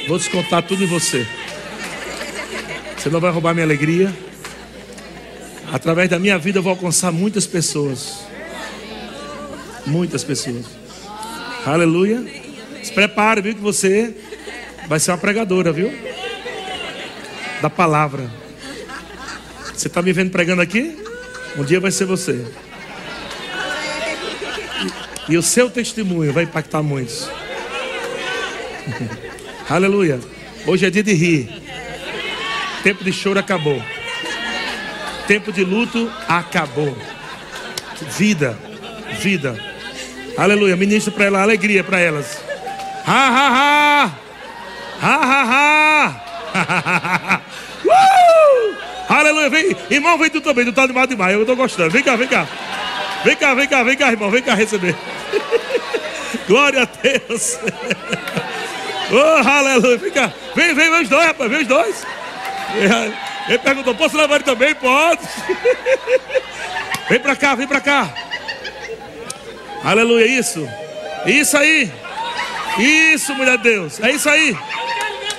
S1: Vou descontar tudo em você. Você não vai roubar minha alegria. Através da minha vida eu vou alcançar muitas pessoas. Muitas pessoas. Aleluia. Se prepare, viu? Que você vai ser uma pregadora, viu? Da palavra. Você está me vendo pregando aqui? Um dia vai ser você. E, o seu testemunho vai impactar muitos. Aleluia. Hoje é dia de rir. Tempo de choro acabou. Tempo de luto acabou. Vida, vida. Aleluia. Ministra para ela alegria para elas. Ha ha ha. Ha ha ha. uh! Aleluia. Vem, irmão, vem tu também. Tu tá animado demais. Eu tô gostando. Vem cá, vem cá. Vem cá, vem cá, vem cá, irmão. Vem cá receber. Glória a Deus. Oh, aleluia. Vem cá. Vem, vem, vem os dois, rapaz. Vem os dois. Ele perguntou: posso levar ele também? Pode. Vem pra cá, vem pra cá. Aleluia, isso. Isso aí. Isso, mulher de Deus. É isso aí.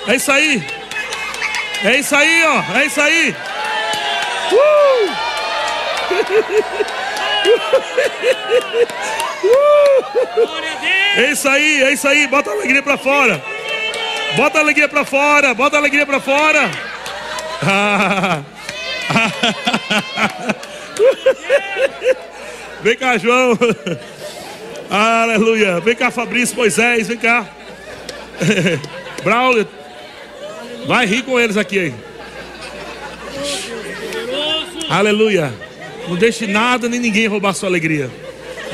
S1: É isso aí. É isso aí, ó. É isso aí. Uh! É isso aí, é isso aí. Bota a alegria para fora. Bota a alegria para fora. Bota a alegria para fora. Vem cá, João. Aleluia. Vem cá, Fabrício, Moisés, vem cá. Braulio. Vai rir com eles aqui. Aleluia. Não deixe nada nem ninguém roubar sua alegria.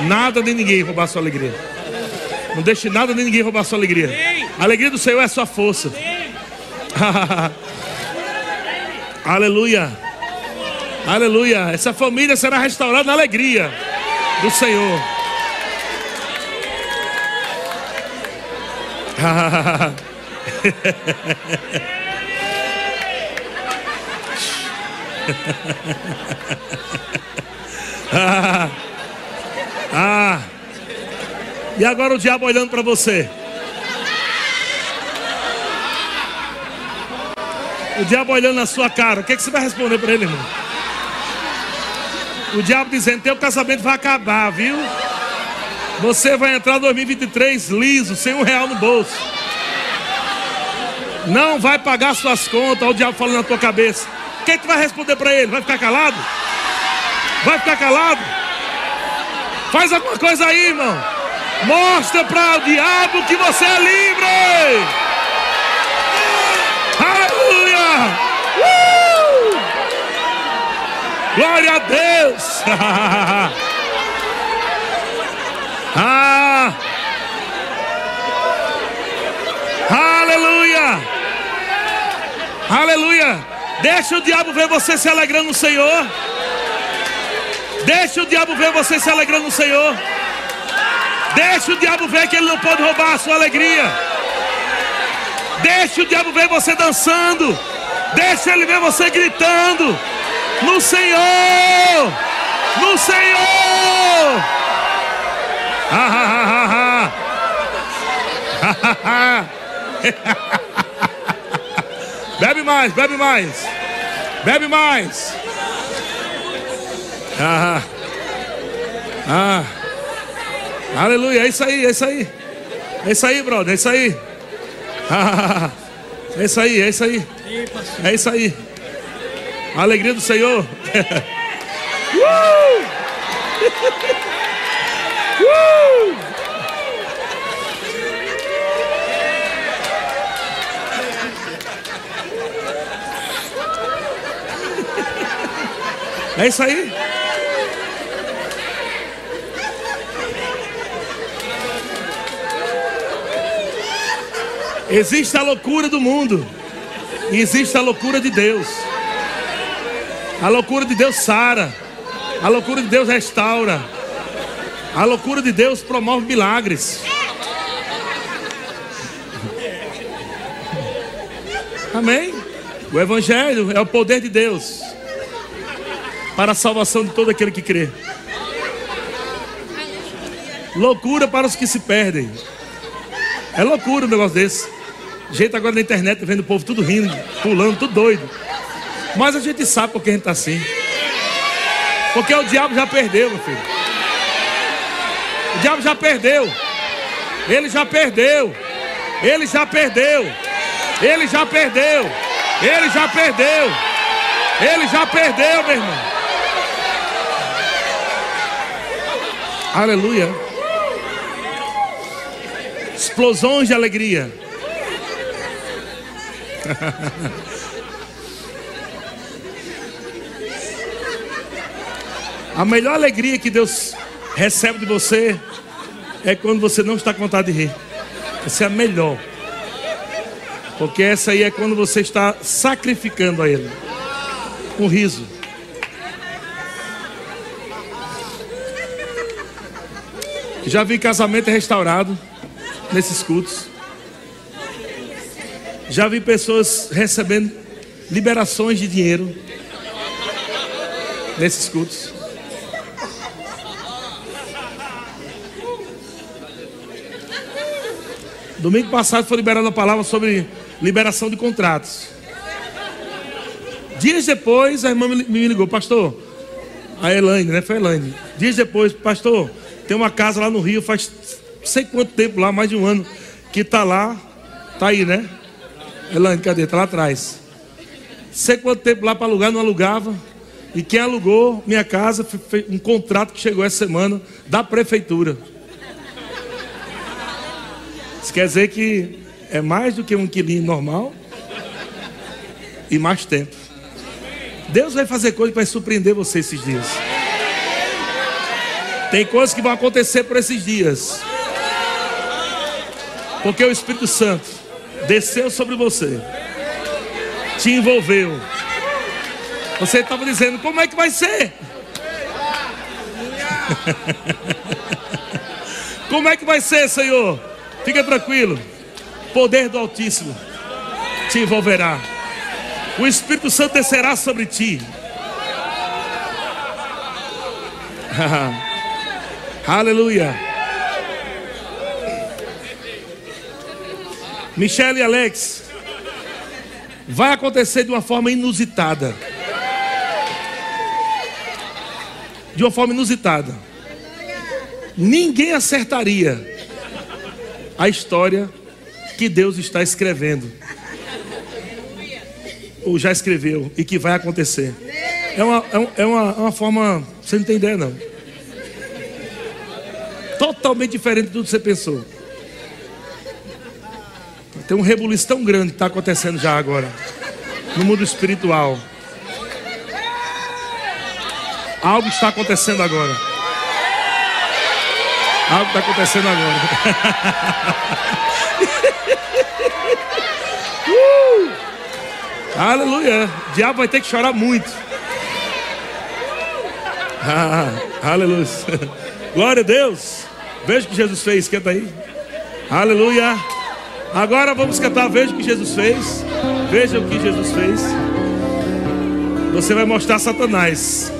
S1: Nada nem ninguém roubar sua alegria. Não deixe nada nem ninguém roubar sua alegria. A alegria do Senhor é a sua força. Aleluia. Aleluia. Essa família será restaurada na alegria do Senhor. ah, ah. E agora o diabo olhando para você. O diabo olhando na sua cara. O que, é que você vai responder para ele, irmão? O diabo dizendo: Teu casamento vai acabar, viu? Você vai entrar em 2023 liso, sem um real no bolso. Não vai pagar suas contas. Olha o diabo falando na tua cabeça. O que, tu vai responder para ele? Vai ficar calado? Vai ficar calado? Faz alguma coisa aí, irmão. Mostra para o diabo que você é livre. Aleluia! Uh! Glória a Deus! ah! Aleluia! Aleluia! Deixa o diabo ver você se alegrando no Senhor. Deixa o diabo ver você se alegrando no Senhor. Deixa o diabo ver que ele não pode roubar a sua alegria. Deixa o diabo ver você dançando. Deixa ele ver você gritando. No Senhor. No Senhor. Ah, ah, bebe mais, bebe mais. Bebe mais. Ah. Ah. Aleluia. É isso aí, é isso aí. É isso aí, brother. É isso aí. Ah. É isso aí, é isso aí. É isso aí. A alegria do Senhor. uh! uh! É isso aí. Existe a loucura do mundo e existe a loucura de Deus. A loucura de Deus sara, a loucura de Deus restaura, a loucura de Deus promove milagres. Amém? O Evangelho é o poder de Deus para a salvação de todo aquele que crê. Loucura para os que se perdem. É loucura um negócio desse. Gente agora na internet vendo o povo tudo rindo, pulando, tudo doido. Mas a gente sabe por que a gente está assim. Porque o diabo já perdeu, meu filho. O diabo já perdeu. Ele já perdeu. Ele já perdeu. Ele já perdeu. Ele já perdeu. Ele já perdeu, meu irmão. Aleluia. Explosões de alegria. A melhor alegria que Deus recebe de você é quando você não está com vontade de rir. Essa é a melhor. Porque essa aí é quando você está sacrificando a Ele. Um riso. Já vi casamento restaurado nesses cultos. Já vi pessoas recebendo liberações de dinheiro nesses cultos. Domingo passado foi liberada a palavra sobre liberação de contratos. Dias depois, a irmã me ligou, pastor, a Elaine, né? Foi a Elaine. Dias depois, pastor, tem uma casa lá no Rio, faz não sei quanto tempo lá, mais de um ano, que está lá, está aí, né? Elane, cadê? Está lá atrás. Sei quanto tempo lá para alugar, não alugava. E quem alugou minha casa foi um contrato que chegou essa semana da prefeitura. Isso quer dizer que é mais do que um quilinho normal e mais tempo. Deus vai fazer coisas para surpreender você esses dias. Tem coisas que vão acontecer por esses dias. Porque o Espírito Santo desceu sobre você, te envolveu. Você estava dizendo, como é que vai ser? como é que vai ser, Senhor? Fica tranquilo. Poder do Altíssimo te envolverá. O Espírito Santo descerá sobre ti. Aleluia. Michelle e Alex, vai acontecer de uma forma inusitada. De uma forma inusitada. Ninguém acertaria a história que Deus está escrevendo. Ou já escreveu e que vai acontecer. É uma, é uma, é uma forma, você não tem ideia não. Totalmente diferente do que você pensou. Tem um rebuliço tão grande que está acontecendo já agora. No mundo espiritual. Algo está acontecendo agora. Algo está acontecendo agora. uh! Aleluia. O diabo vai ter que chorar muito. Ah, aleluia. Glória a Deus. Veja o que Jesus fez. Canta aí. Aleluia. Agora vamos cantar. Veja o que Jesus fez. Veja o que Jesus fez. Você vai mostrar Satanás.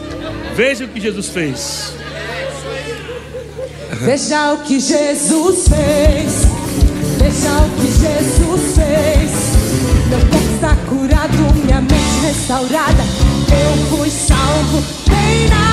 S1: Veja o que Jesus fez.
S2: Veja o que Jesus fez. Veja o que Jesus fez. Meu corpo está curado, minha mente restaurada. Eu fui salvo bem na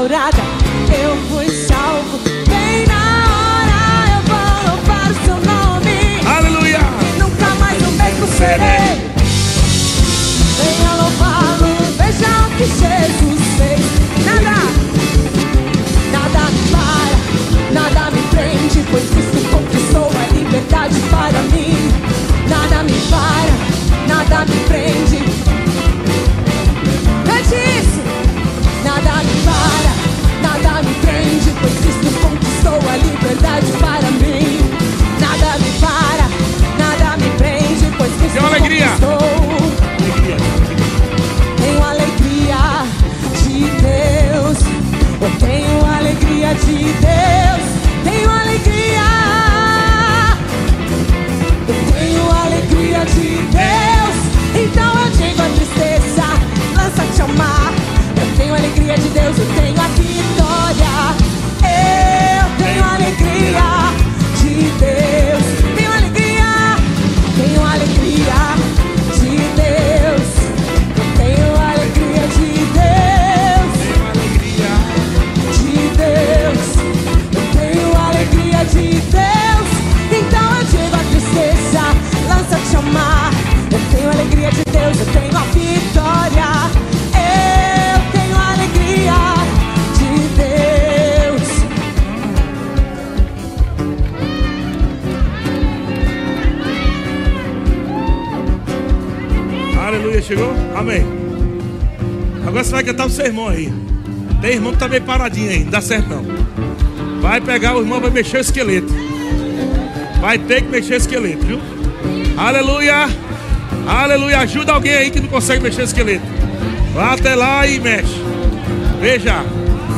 S2: restaurada. Eu fui salvo bem na hora. Eu vou louvar o seu nome.
S1: Aleluia!
S2: Nunca mais o mesmo serei. Venha louvá-lo, veja o que Jesus fez. Nada, nada me para, nada me prende, pois Cristo conquistou a liberdade para mim. Nada me para, nada me prende. Liberdade para mim. Nada me para, nada me prende, pois Cristo Tenho alegria. conquistou. Tenho alegria de Deus, eu tenho alegria de Deus,
S1: chegou? Amém. Agora você vai cantar o seu irmão aí. Tem irmão que tá meio paradinho aí, não dá certo não. Vai pegar o irmão, vai mexer o esqueleto. Vai ter que mexer o esqueleto, viu? Aleluia. Aleluia. Ajuda alguém aí que não consegue mexer o esqueleto. Vá até lá e mexe. Veja.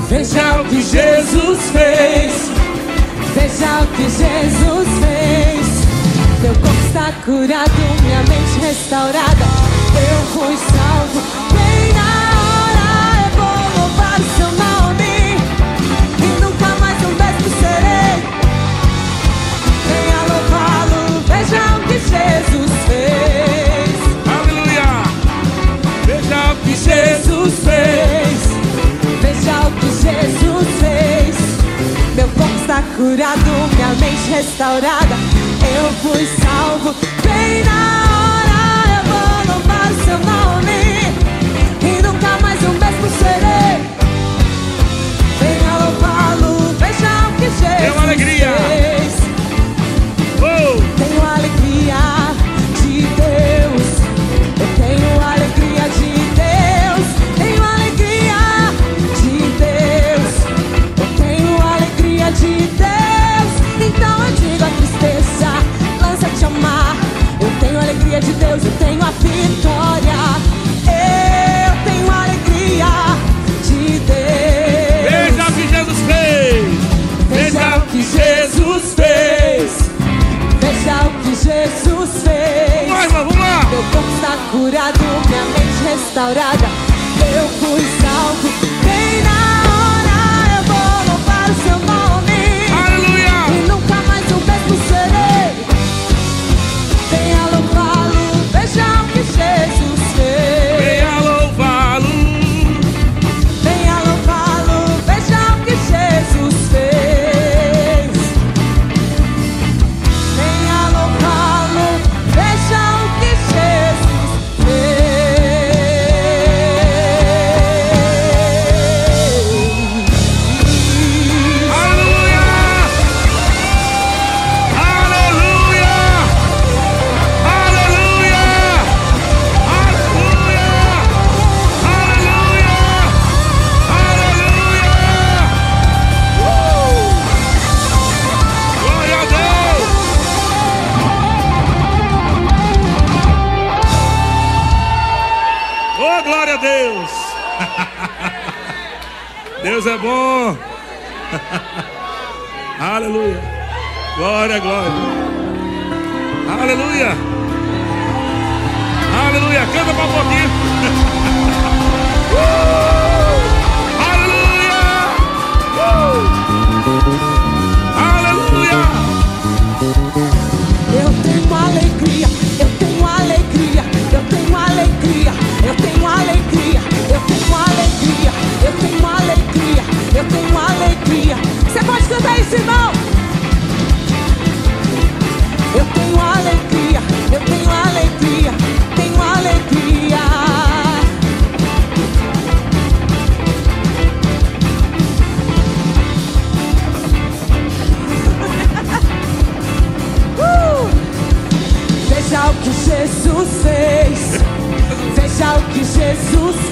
S2: Veja o que Jesus fez. Veja o que Jesus fez. Meu corpo está curado, minha mente restaurada. Eu fui salvo bem na hora. Eu vou louvar o seu nome nunca mais mesmo serei. Venha louvá-lo, veja o que Jesus fez.
S1: Aleluia. Veja o que
S2: Jesus fez. Veja o que Jesus fez. Meu corpo está curado, minha mente restaurada. Eu fui salvo bem na hora. Seu nome e nunca mais o mesmo serei. Venha louvá-lo, veja o que Jesus
S1: Dê uma alegria.
S2: Curado, minha mente restaurada. Eu fui
S1: Deus é bom. Aleluia. Glória, glória. Aleluia. Aleluia. Canta para um pouquinho. Uh! Aleluia. Uh! Aleluia.
S2: Eu tenho alegria, eu tenho alegria, eu tenho alegria, eu tenho alegria, alegria. Você pode cantar isso, irmão? Eu tenho alegria, eu tenho alegria, tenho alegria. Uh! Veja o que Jesus fez. Veja o que Jesus fez.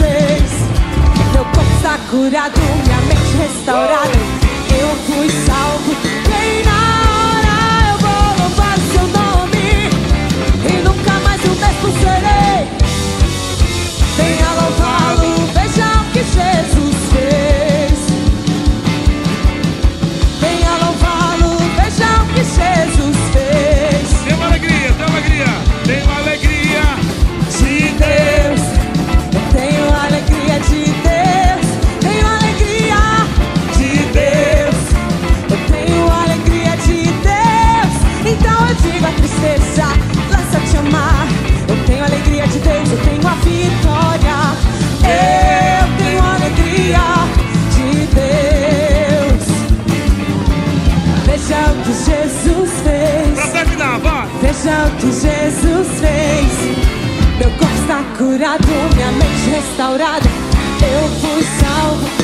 S2: Está curado, minha mente restaurada. Eu fui salvo. Bem na hora eu vou louvar o seu nome. E nunca mais o mesmo serei. Venha louvá-lo, o que Jesus Veja o que Jesus fez. Meu corpo está curado, minha mente restaurada. Eu fui salvo